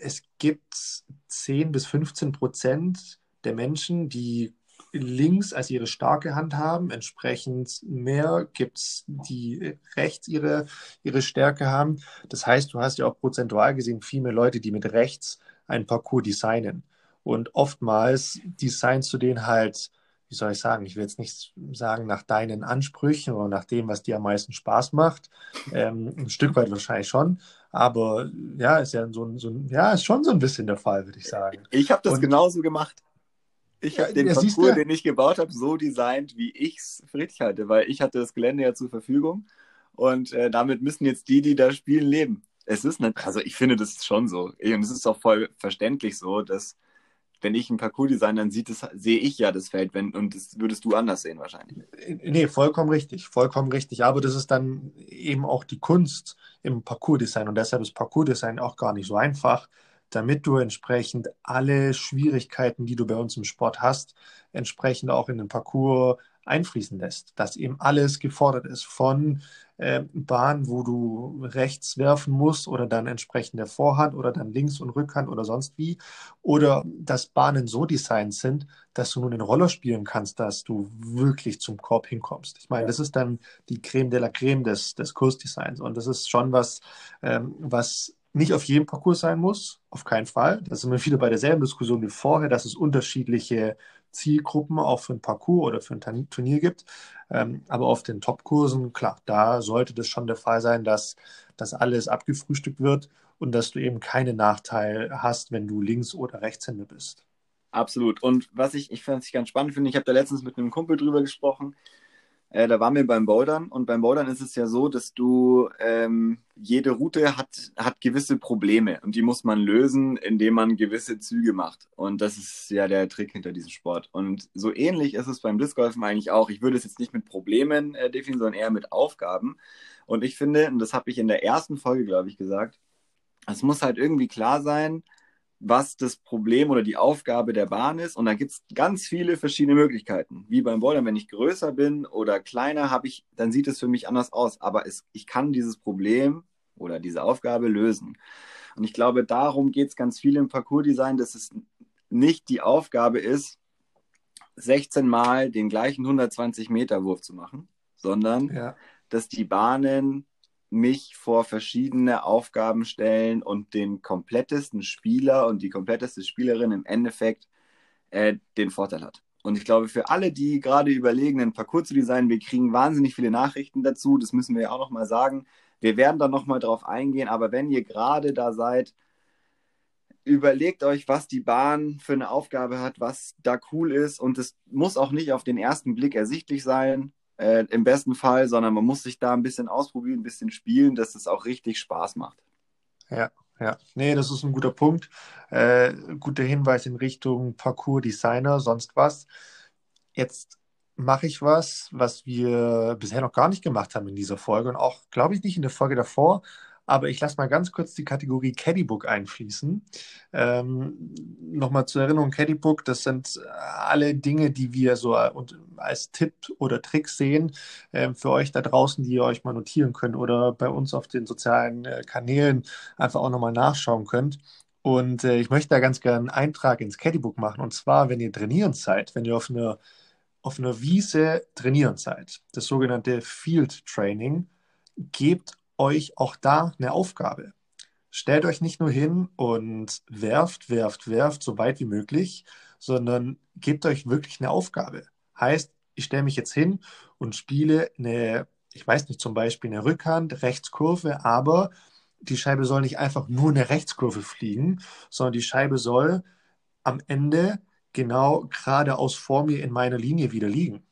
es gibt 10 bis 15 Prozent der Menschen, die links als ihre starke Hand haben. Entsprechend mehr gibt es, die rechts ihre, ihre Stärke haben. Das heißt, du hast ja auch prozentual gesehen viel mehr Leute, die mit rechts ein Parcours designen. Und oftmals designst du den halt wie soll ich sagen, ich will jetzt nicht sagen nach deinen Ansprüchen oder nach dem, was dir am meisten Spaß macht. Ähm, ein Stück weit wahrscheinlich schon. Aber ja, ist ja so ein, so ein, ja, ist schon so ein bisschen der Fall, würde ich sagen. Ich habe das Und, genauso gemacht. Ich habe den ja, Parcours, den ich gebaut habe, so designt, wie ich es für richtig halte, weil ich hatte das Gelände ja zur Verfügung und äh, damit müssen jetzt die, die da spielen, leben. Es ist nicht, also ich finde, das ist schon so. Und es ist auch voll verständlich so, dass wenn ich ein Parcours design, dann sieht es, sehe ich ja das Feld, wenn, und das würdest du anders sehen wahrscheinlich. Nee, vollkommen richtig, vollkommen richtig. Aber das ist dann eben auch die Kunst im Parcours-Design und deshalb ist Parcours-Design auch gar nicht so einfach, damit du entsprechend alle Schwierigkeiten, die du bei uns im Sport hast, entsprechend auch in den Parcours einfließen lässt. Dass eben alles gefordert ist von Bahn, wo du rechts werfen musst oder dann entsprechend der Vorhand oder dann links und Rückhand oder sonst wie. Oder dass Bahnen so designt sind, dass du nur den Roller spielen kannst, dass du wirklich zum Korb hinkommst. Ich meine, das ist dann die Creme de la Creme des, des Kursdesigns. Und das ist schon was, ähm, was nicht auf jedem Parcours sein muss, auf keinen Fall. Da sind wir wieder bei derselben Diskussion wie vorher, dass es unterschiedliche Zielgruppen auch für ein Parcours oder für ein Turnier gibt. Ähm, aber auf den Topkursen, klar, da sollte das schon der Fall sein, dass das alles abgefrühstückt wird und dass du eben keinen Nachteil hast, wenn du Links- oder Rechtshänder bist. Absolut. Und was ich, ich fand ganz spannend finde, ich habe da letztens mit einem Kumpel drüber gesprochen, äh, da waren wir beim Bouldern und beim Bouldern ist es ja so, dass du ähm, jede Route hat, hat gewisse Probleme und die muss man lösen, indem man gewisse Züge macht. Und das ist ja der Trick hinter diesem Sport. Und so ähnlich ist es beim Discgolfen eigentlich auch. Ich würde es jetzt nicht mit Problemen äh, definieren, sondern eher mit Aufgaben. Und ich finde, und das habe ich in der ersten Folge, glaube ich, gesagt, es muss halt irgendwie klar sein, was das Problem oder die Aufgabe der Bahn ist. Und da gibt es ganz viele verschiedene Möglichkeiten. Wie beim Bouldern, wenn ich größer bin oder kleiner, habe ich, dann sieht es für mich anders aus. Aber es, ich kann dieses Problem oder diese Aufgabe lösen. Und ich glaube, darum geht es ganz viel im Parcours-Design, dass es nicht die Aufgabe ist, 16 Mal den gleichen 120 Meter Wurf zu machen, sondern ja. dass die Bahnen mich vor verschiedene Aufgaben stellen und den komplettesten Spieler und die kompletteste Spielerin im Endeffekt äh, den Vorteil hat. Und ich glaube, für alle, die gerade überlegen, einen Parcours zu designen, wir kriegen wahnsinnig viele Nachrichten dazu. Das müssen wir ja auch nochmal sagen. Wir werden da nochmal drauf eingehen. Aber wenn ihr gerade da seid, überlegt euch, was die Bahn für eine Aufgabe hat, was da cool ist. Und es muss auch nicht auf den ersten Blick ersichtlich sein äh, im besten Fall, sondern man muss sich da ein bisschen ausprobieren, ein bisschen spielen, dass es auch richtig Spaß macht. Ja, ja. Nee, das ist ein guter Punkt. Äh, guter Hinweis in Richtung Parcours-Designer, sonst was. Jetzt mache ich was, was wir bisher noch gar nicht gemacht haben in dieser Folge und auch, glaube ich, nicht in der Folge davor. Aber ich lasse mal ganz kurz die Kategorie Caddybook einfließen. Ähm, Nochmal zur Erinnerung, Caddybook, das sind alle Dinge, die wir so als Tipp oder Trick sehen äh, für euch da draußen, die ihr euch mal notieren könnt oder bei uns auf den sozialen äh, Kanälen einfach auch nochmal nachschauen könnt. Und äh, ich möchte da ganz gerne einen Eintrag ins Caddybook machen. Und zwar, wenn ihr trainieren seid, wenn ihr auf einer auf einer Wiese trainieren seid, das sogenannte Field Training, gebt euch auch da eine Aufgabe. stellt euch nicht nur hin und werft, werft, werft, so weit wie möglich, sondern gebt euch wirklich eine Aufgabe. Heißt, ich stelle mich jetzt hin und spiele eine, ich weiß nicht, zum Beispiel eine Rückhand, Rechtskurve, aber die Scheibe soll nicht einfach nur eine Rechtskurve fliegen, sondern die Scheibe soll am Ende genau geradeaus vor mir in meiner Linie wieder liegen.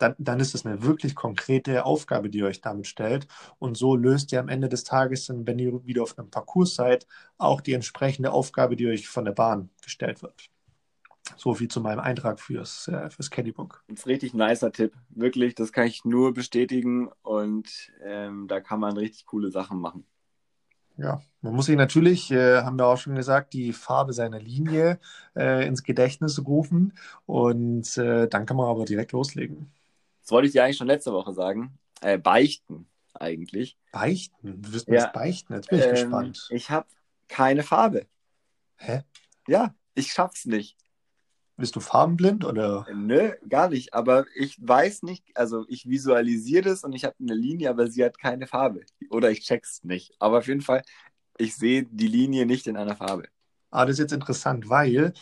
Dann, dann ist es eine wirklich konkrete Aufgabe, die ihr euch damit stellt. Und so löst ihr am Ende des Tages, wenn ihr wieder auf einem Parcours seid, auch die entsprechende Aufgabe, die euch von der Bahn gestellt wird. So viel zu meinem Eintrag fürs, äh, fürs Caddybook. Das ist ein richtig nicer Tipp. Wirklich, das kann ich nur bestätigen und ähm, da kann man richtig coole Sachen machen. Ja, man muss sich natürlich, äh, haben wir auch schon gesagt, die Farbe seiner Linie äh, ins Gedächtnis rufen und äh, dann kann man aber direkt loslegen. Das wollte ich dir eigentlich schon letzte Woche sagen. Äh, beichten eigentlich. Beichten? Du wirst mir ja. das beichten, jetzt bin ich ähm, gespannt. Ich habe keine Farbe. Hä? Ja, ich schaff's nicht. Bist du farbenblind oder? Nö, gar nicht. Aber ich weiß nicht, also ich visualisiere das und ich habe eine Linie, aber sie hat keine Farbe. Oder ich check's nicht. Aber auf jeden Fall, ich sehe die Linie nicht in einer Farbe. Ah, das ist jetzt interessant, weil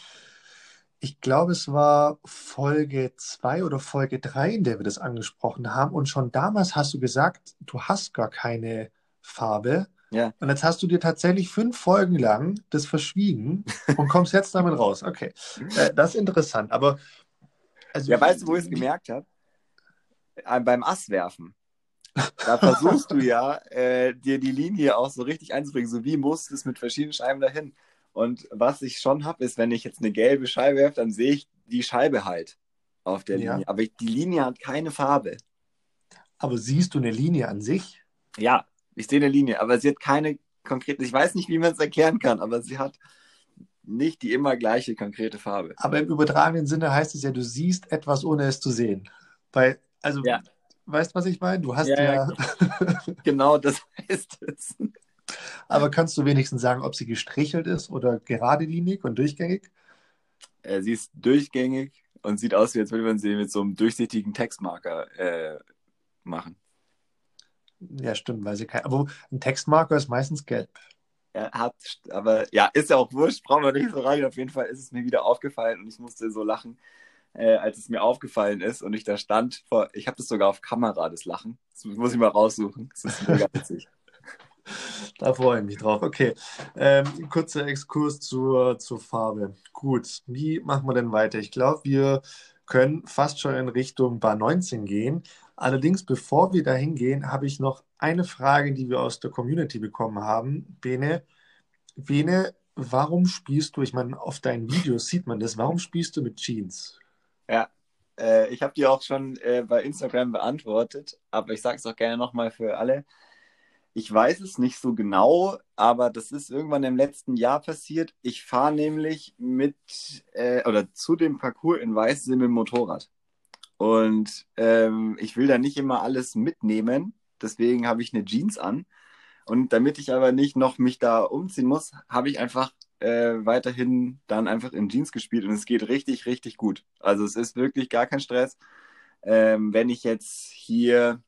ich glaube, es war Folge 2 oder Folge 3, in der wir das angesprochen haben. Und schon damals hast du gesagt, du hast gar keine Farbe. Ja. Und jetzt hast du dir tatsächlich fünf Folgen lang das verschwiegen und kommst jetzt damit raus. Okay, äh, das ist interessant. Aber also, ja, weißt du, wo ich es gemerkt habe? Äh, beim Asswerfen. Da versuchst du ja, äh, dir die Linie auch so richtig einzubringen. So wie musst du es mit verschiedenen Scheiben dahin? Und was ich schon habe, ist, wenn ich jetzt eine gelbe Scheibe werfe, dann sehe ich die Scheibe halt auf der Linie. Ja. Aber die Linie hat keine Farbe. Aber siehst du eine Linie an sich? Ja, ich sehe eine Linie, aber sie hat keine konkrete, ich weiß nicht, wie man es erklären kann, aber sie hat nicht die immer gleiche konkrete Farbe. Aber im übertragenen Sinne heißt es ja, du siehst etwas, ohne es zu sehen. Weil, also, ja. weißt du, was ich meine? Du hast ja. ja... genau, das heißt es. Aber kannst du wenigstens sagen, ob sie gestrichelt ist oder geradelinig und durchgängig? Äh, sie ist durchgängig und sieht aus, wie als würde man sie mit so einem durchsichtigen Textmarker äh, machen. Ja, stimmt, weil sie kein. Aber ein Textmarker ist meistens gelb. Er hat, aber ja, ist ja auch wurscht, brauchen wir nicht so rein. Auf jeden Fall ist es mir wieder aufgefallen und ich musste so lachen, äh, als es mir aufgefallen ist und ich da stand vor, ich habe das sogar auf Kamera, das Lachen. Das muss ich mal raussuchen. Das ist mega witzig. Da freue ich mich drauf. Okay, ähm, kurzer Exkurs zur, zur Farbe. Gut, wie machen wir denn weiter? Ich glaube, wir können fast schon in Richtung Bar 19 gehen. Allerdings, bevor wir dahin gehen, habe ich noch eine Frage, die wir aus der Community bekommen haben. Bene, Bene, warum spielst du, ich meine, auf deinen Videos sieht man das, warum spielst du mit Jeans? Ja, äh, ich habe die auch schon äh, bei Instagram beantwortet, aber ich sage es auch gerne nochmal für alle. Ich weiß es nicht so genau, aber das ist irgendwann im letzten Jahr passiert. Ich fahre nämlich mit äh, oder zu dem Parcours in Weißsee mit dem Motorrad. Und ähm, ich will da nicht immer alles mitnehmen. Deswegen habe ich eine Jeans an. Und damit ich aber nicht noch mich da umziehen muss, habe ich einfach äh, weiterhin dann einfach in Jeans gespielt und es geht richtig, richtig gut. Also es ist wirklich gar kein Stress. Ähm, wenn ich jetzt hier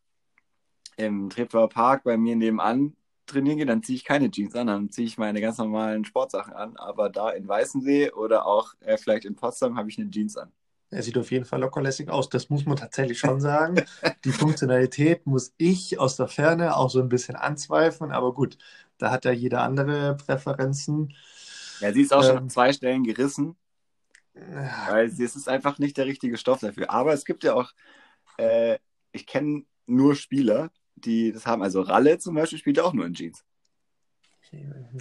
im Treptower Park bei mir nebenan trainieren gehe, dann ziehe ich keine Jeans an, dann ziehe ich meine ganz normalen Sportsachen an. Aber da in Weißensee oder auch äh, vielleicht in Potsdam habe ich eine Jeans an. Er sieht auf jeden Fall lockerlässig aus. Das muss man tatsächlich schon sagen. Die Funktionalität muss ich aus der Ferne auch so ein bisschen anzweifeln. Aber gut, da hat ja jeder andere Präferenzen. Ja, sie ist auch ähm, schon an zwei Stellen gerissen. Ja. Weil es ist einfach nicht der richtige Stoff dafür. Aber es gibt ja auch, äh, ich kenne nur Spieler, die das haben. Also Ralle zum Beispiel spielt auch nur in Jeans.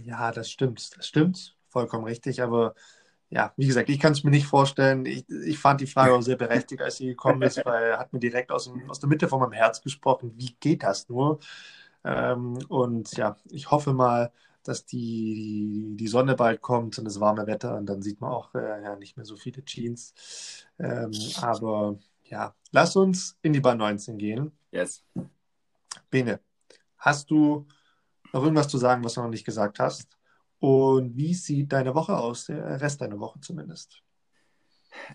Ja, das stimmt. Das stimmt. Vollkommen richtig. Aber ja, wie gesagt, ich kann es mir nicht vorstellen. Ich, ich fand die Frage auch sehr berechtigt, als sie gekommen ist, weil er hat mir direkt aus, dem, aus der Mitte von meinem Herz gesprochen. Wie geht das nur? Ähm, und ja, ich hoffe mal, dass die, die Sonne bald kommt und das warme Wetter und dann sieht man auch äh, ja, nicht mehr so viele Jeans. Ähm, aber ja, lass uns in die Bahn 19 gehen. Yes. Bene, hast du noch irgendwas zu sagen, was du noch nicht gesagt hast? Und wie sieht deine Woche aus, der Rest deiner Woche zumindest?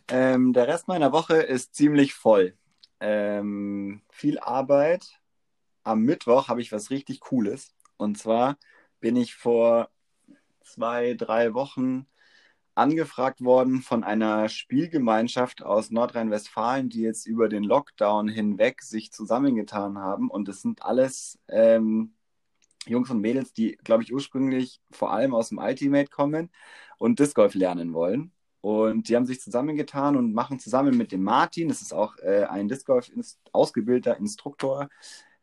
Ähm, der Rest meiner Woche ist ziemlich voll. Ähm, viel Arbeit. Am Mittwoch habe ich was richtig Cooles. Und zwar bin ich vor zwei, drei Wochen angefragt worden von einer Spielgemeinschaft aus Nordrhein-Westfalen, die jetzt über den Lockdown hinweg sich zusammengetan haben. Und es sind alles ähm, Jungs und Mädels, die, glaube ich, ursprünglich vor allem aus dem Ultimate kommen und Disc Golf lernen wollen. Und die haben sich zusammengetan und machen zusammen mit dem Martin, das ist auch äh, ein Disc Golf ausgebildeter Instruktor,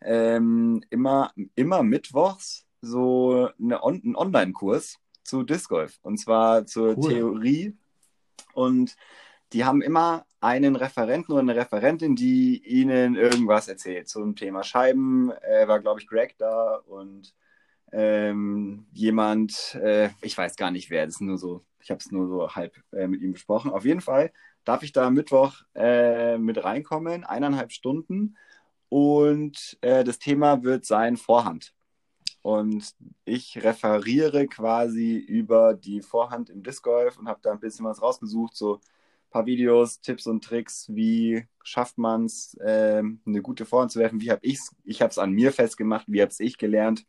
ähm, immer, immer mittwochs so eine On einen Online-Kurs zu Disc Golf und zwar zur cool. Theorie. Und die haben immer einen Referenten oder eine Referentin, die ihnen irgendwas erzählt zum Thema Scheiben. Äh, war, glaube ich, Greg da und ähm, jemand, äh, ich weiß gar nicht wer, das ist nur so, ich habe es nur so halb äh, mit ihm besprochen. Auf jeden Fall darf ich da Mittwoch äh, mit reinkommen, eineinhalb Stunden. Und äh, das Thema wird sein Vorhand. Und ich referiere quasi über die Vorhand im Disc Golf und habe da ein bisschen was rausgesucht, so ein paar Videos, Tipps und Tricks, wie schafft man es, äh, eine gute Vorhand zu werfen, wie habe ich es, ich habe es an mir festgemacht, wie habe es ich gelernt.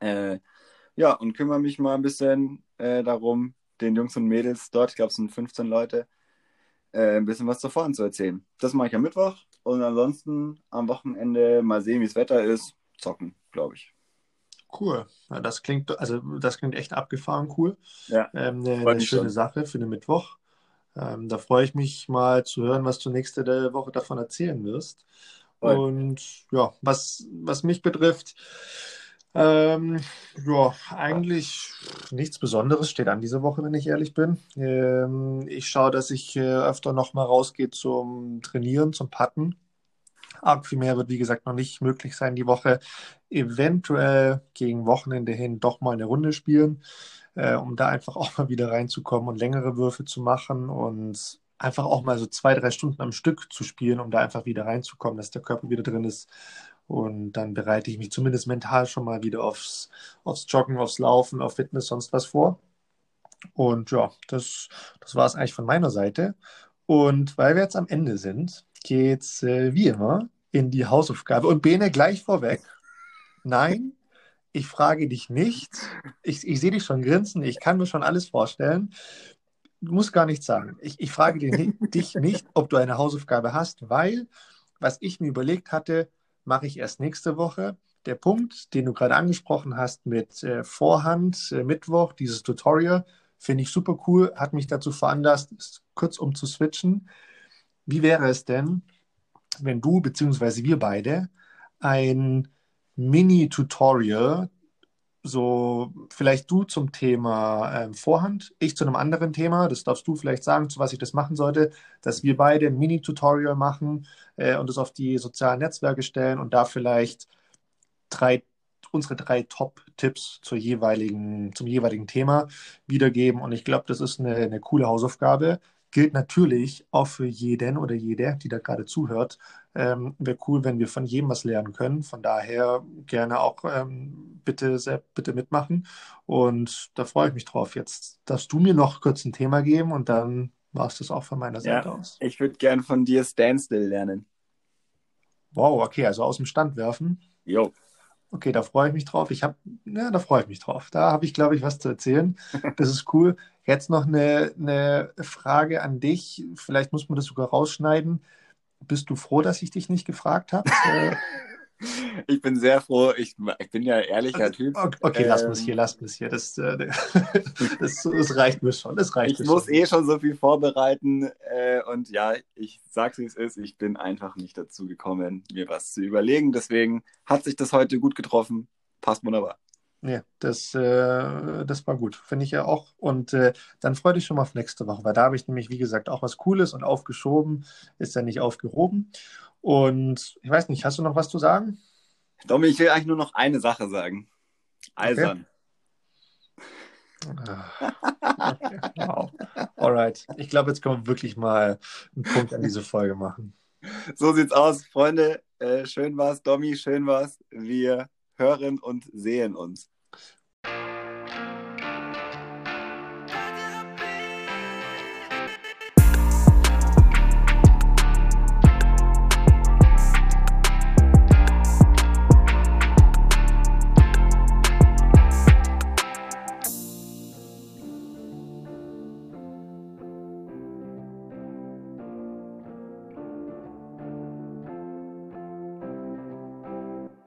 Äh, ja, und kümmere mich mal ein bisschen äh, darum, den Jungs und Mädels dort, ich glaube es sind 15 Leute, äh, ein bisschen was zur Vorhand zu erzählen. Das mache ich am Mittwoch und ansonsten am Wochenende mal sehen, wie das Wetter ist, zocken, glaube ich. Cool. Ja, das klingt, also das klingt echt abgefahren cool. Ja. Ähm, eine, eine schöne schon. Sache für den Mittwoch. Ähm, da freue ich mich mal zu hören, was du nächste Woche davon erzählen wirst. Voll. Und ja, was, was mich betrifft, ähm, ja, eigentlich nichts Besonderes steht an diese Woche, wenn ich ehrlich bin. Ähm, ich schaue, dass ich äh, öfter noch mal rausgehe zum Trainieren, zum Patten. Arg viel mehr wird, wie gesagt, noch nicht möglich sein die Woche. Eventuell gegen Wochenende hin doch mal eine Runde spielen, äh, um da einfach auch mal wieder reinzukommen und längere Würfe zu machen und einfach auch mal so zwei, drei Stunden am Stück zu spielen, um da einfach wieder reinzukommen, dass der Körper wieder drin ist. Und dann bereite ich mich zumindest mental schon mal wieder aufs, aufs Joggen, aufs Laufen, auf Fitness, sonst was vor. Und ja, das, das war es eigentlich von meiner Seite. Und weil wir jetzt am Ende sind, geht's äh, wie immer in die Hausaufgabe. Und Bene, gleich vorweg. Nein, ich frage dich nicht. Ich, ich sehe dich schon grinsen. Ich kann mir schon alles vorstellen. Du musst gar nichts sagen. Ich, ich frage dich, dich nicht, ob du eine Hausaufgabe hast, weil, was ich mir überlegt hatte, mache ich erst nächste Woche. Der Punkt, den du gerade angesprochen hast mit äh, Vorhand, äh, Mittwoch, dieses Tutorial, finde ich super cool, hat mich dazu veranlasst, kurz um zu switchen. Wie wäre es denn, wenn du bzw. wir beide ein Mini-Tutorial, so vielleicht du zum Thema äh, Vorhand, ich zu einem anderen Thema, das darfst du vielleicht sagen, zu was ich das machen sollte, dass wir beide ein Mini-Tutorial machen äh, und es auf die sozialen Netzwerke stellen und da vielleicht drei unsere drei Top-Tipps zur jeweiligen, zum jeweiligen Thema wiedergeben. Und ich glaube, das ist eine, eine coole Hausaufgabe gilt natürlich auch für jeden oder jede, die da gerade zuhört. Ähm, Wäre cool, wenn wir von jedem was lernen können. Von daher gerne auch ähm, bitte, sehr, bitte mitmachen. Und da freue ich mich drauf. Jetzt darfst du mir noch kurz ein Thema geben und dann war es das auch von meiner Seite ja, aus. Ich würde gerne von dir Standstill lernen. Wow, okay, also aus dem Stand werfen. Jo. Okay, da freue ich mich drauf. Ich habe, ja, da freue ich mich drauf. Da habe ich, glaube ich, was zu erzählen. Das ist cool. Jetzt noch eine, eine Frage an dich. Vielleicht muss man das sogar rausschneiden. Bist du froh, dass ich dich nicht gefragt habe? ich bin sehr froh. Ich, ich bin ja ehrlicher also, Typ. Okay, okay ähm, lass es hier, lass es hier. Das, äh, das, das, reicht mir schon. Das reicht ich muss schon. eh schon so viel vorbereiten. Äh, und ja, ich sag's wie es ist. Ich bin einfach nicht dazu gekommen, mir was zu überlegen. Deswegen hat sich das heute gut getroffen. Passt wunderbar. Ja, das, äh, das war gut, finde ich ja auch. Und äh, dann freue dich schon mal auf nächste Woche, weil da habe ich nämlich, wie gesagt, auch was Cooles und aufgeschoben, ist ja nicht aufgehoben. Und ich weiß nicht, hast du noch was zu sagen? Domi, ich will eigentlich nur noch eine Sache sagen. Eisern. Okay. okay. Wow. Alright. Ich glaube, jetzt können wir wirklich mal einen Punkt an diese Folge machen. So sieht's aus, Freunde. Äh, schön war's, Domi, schön war's. Wir hören und sehen uns.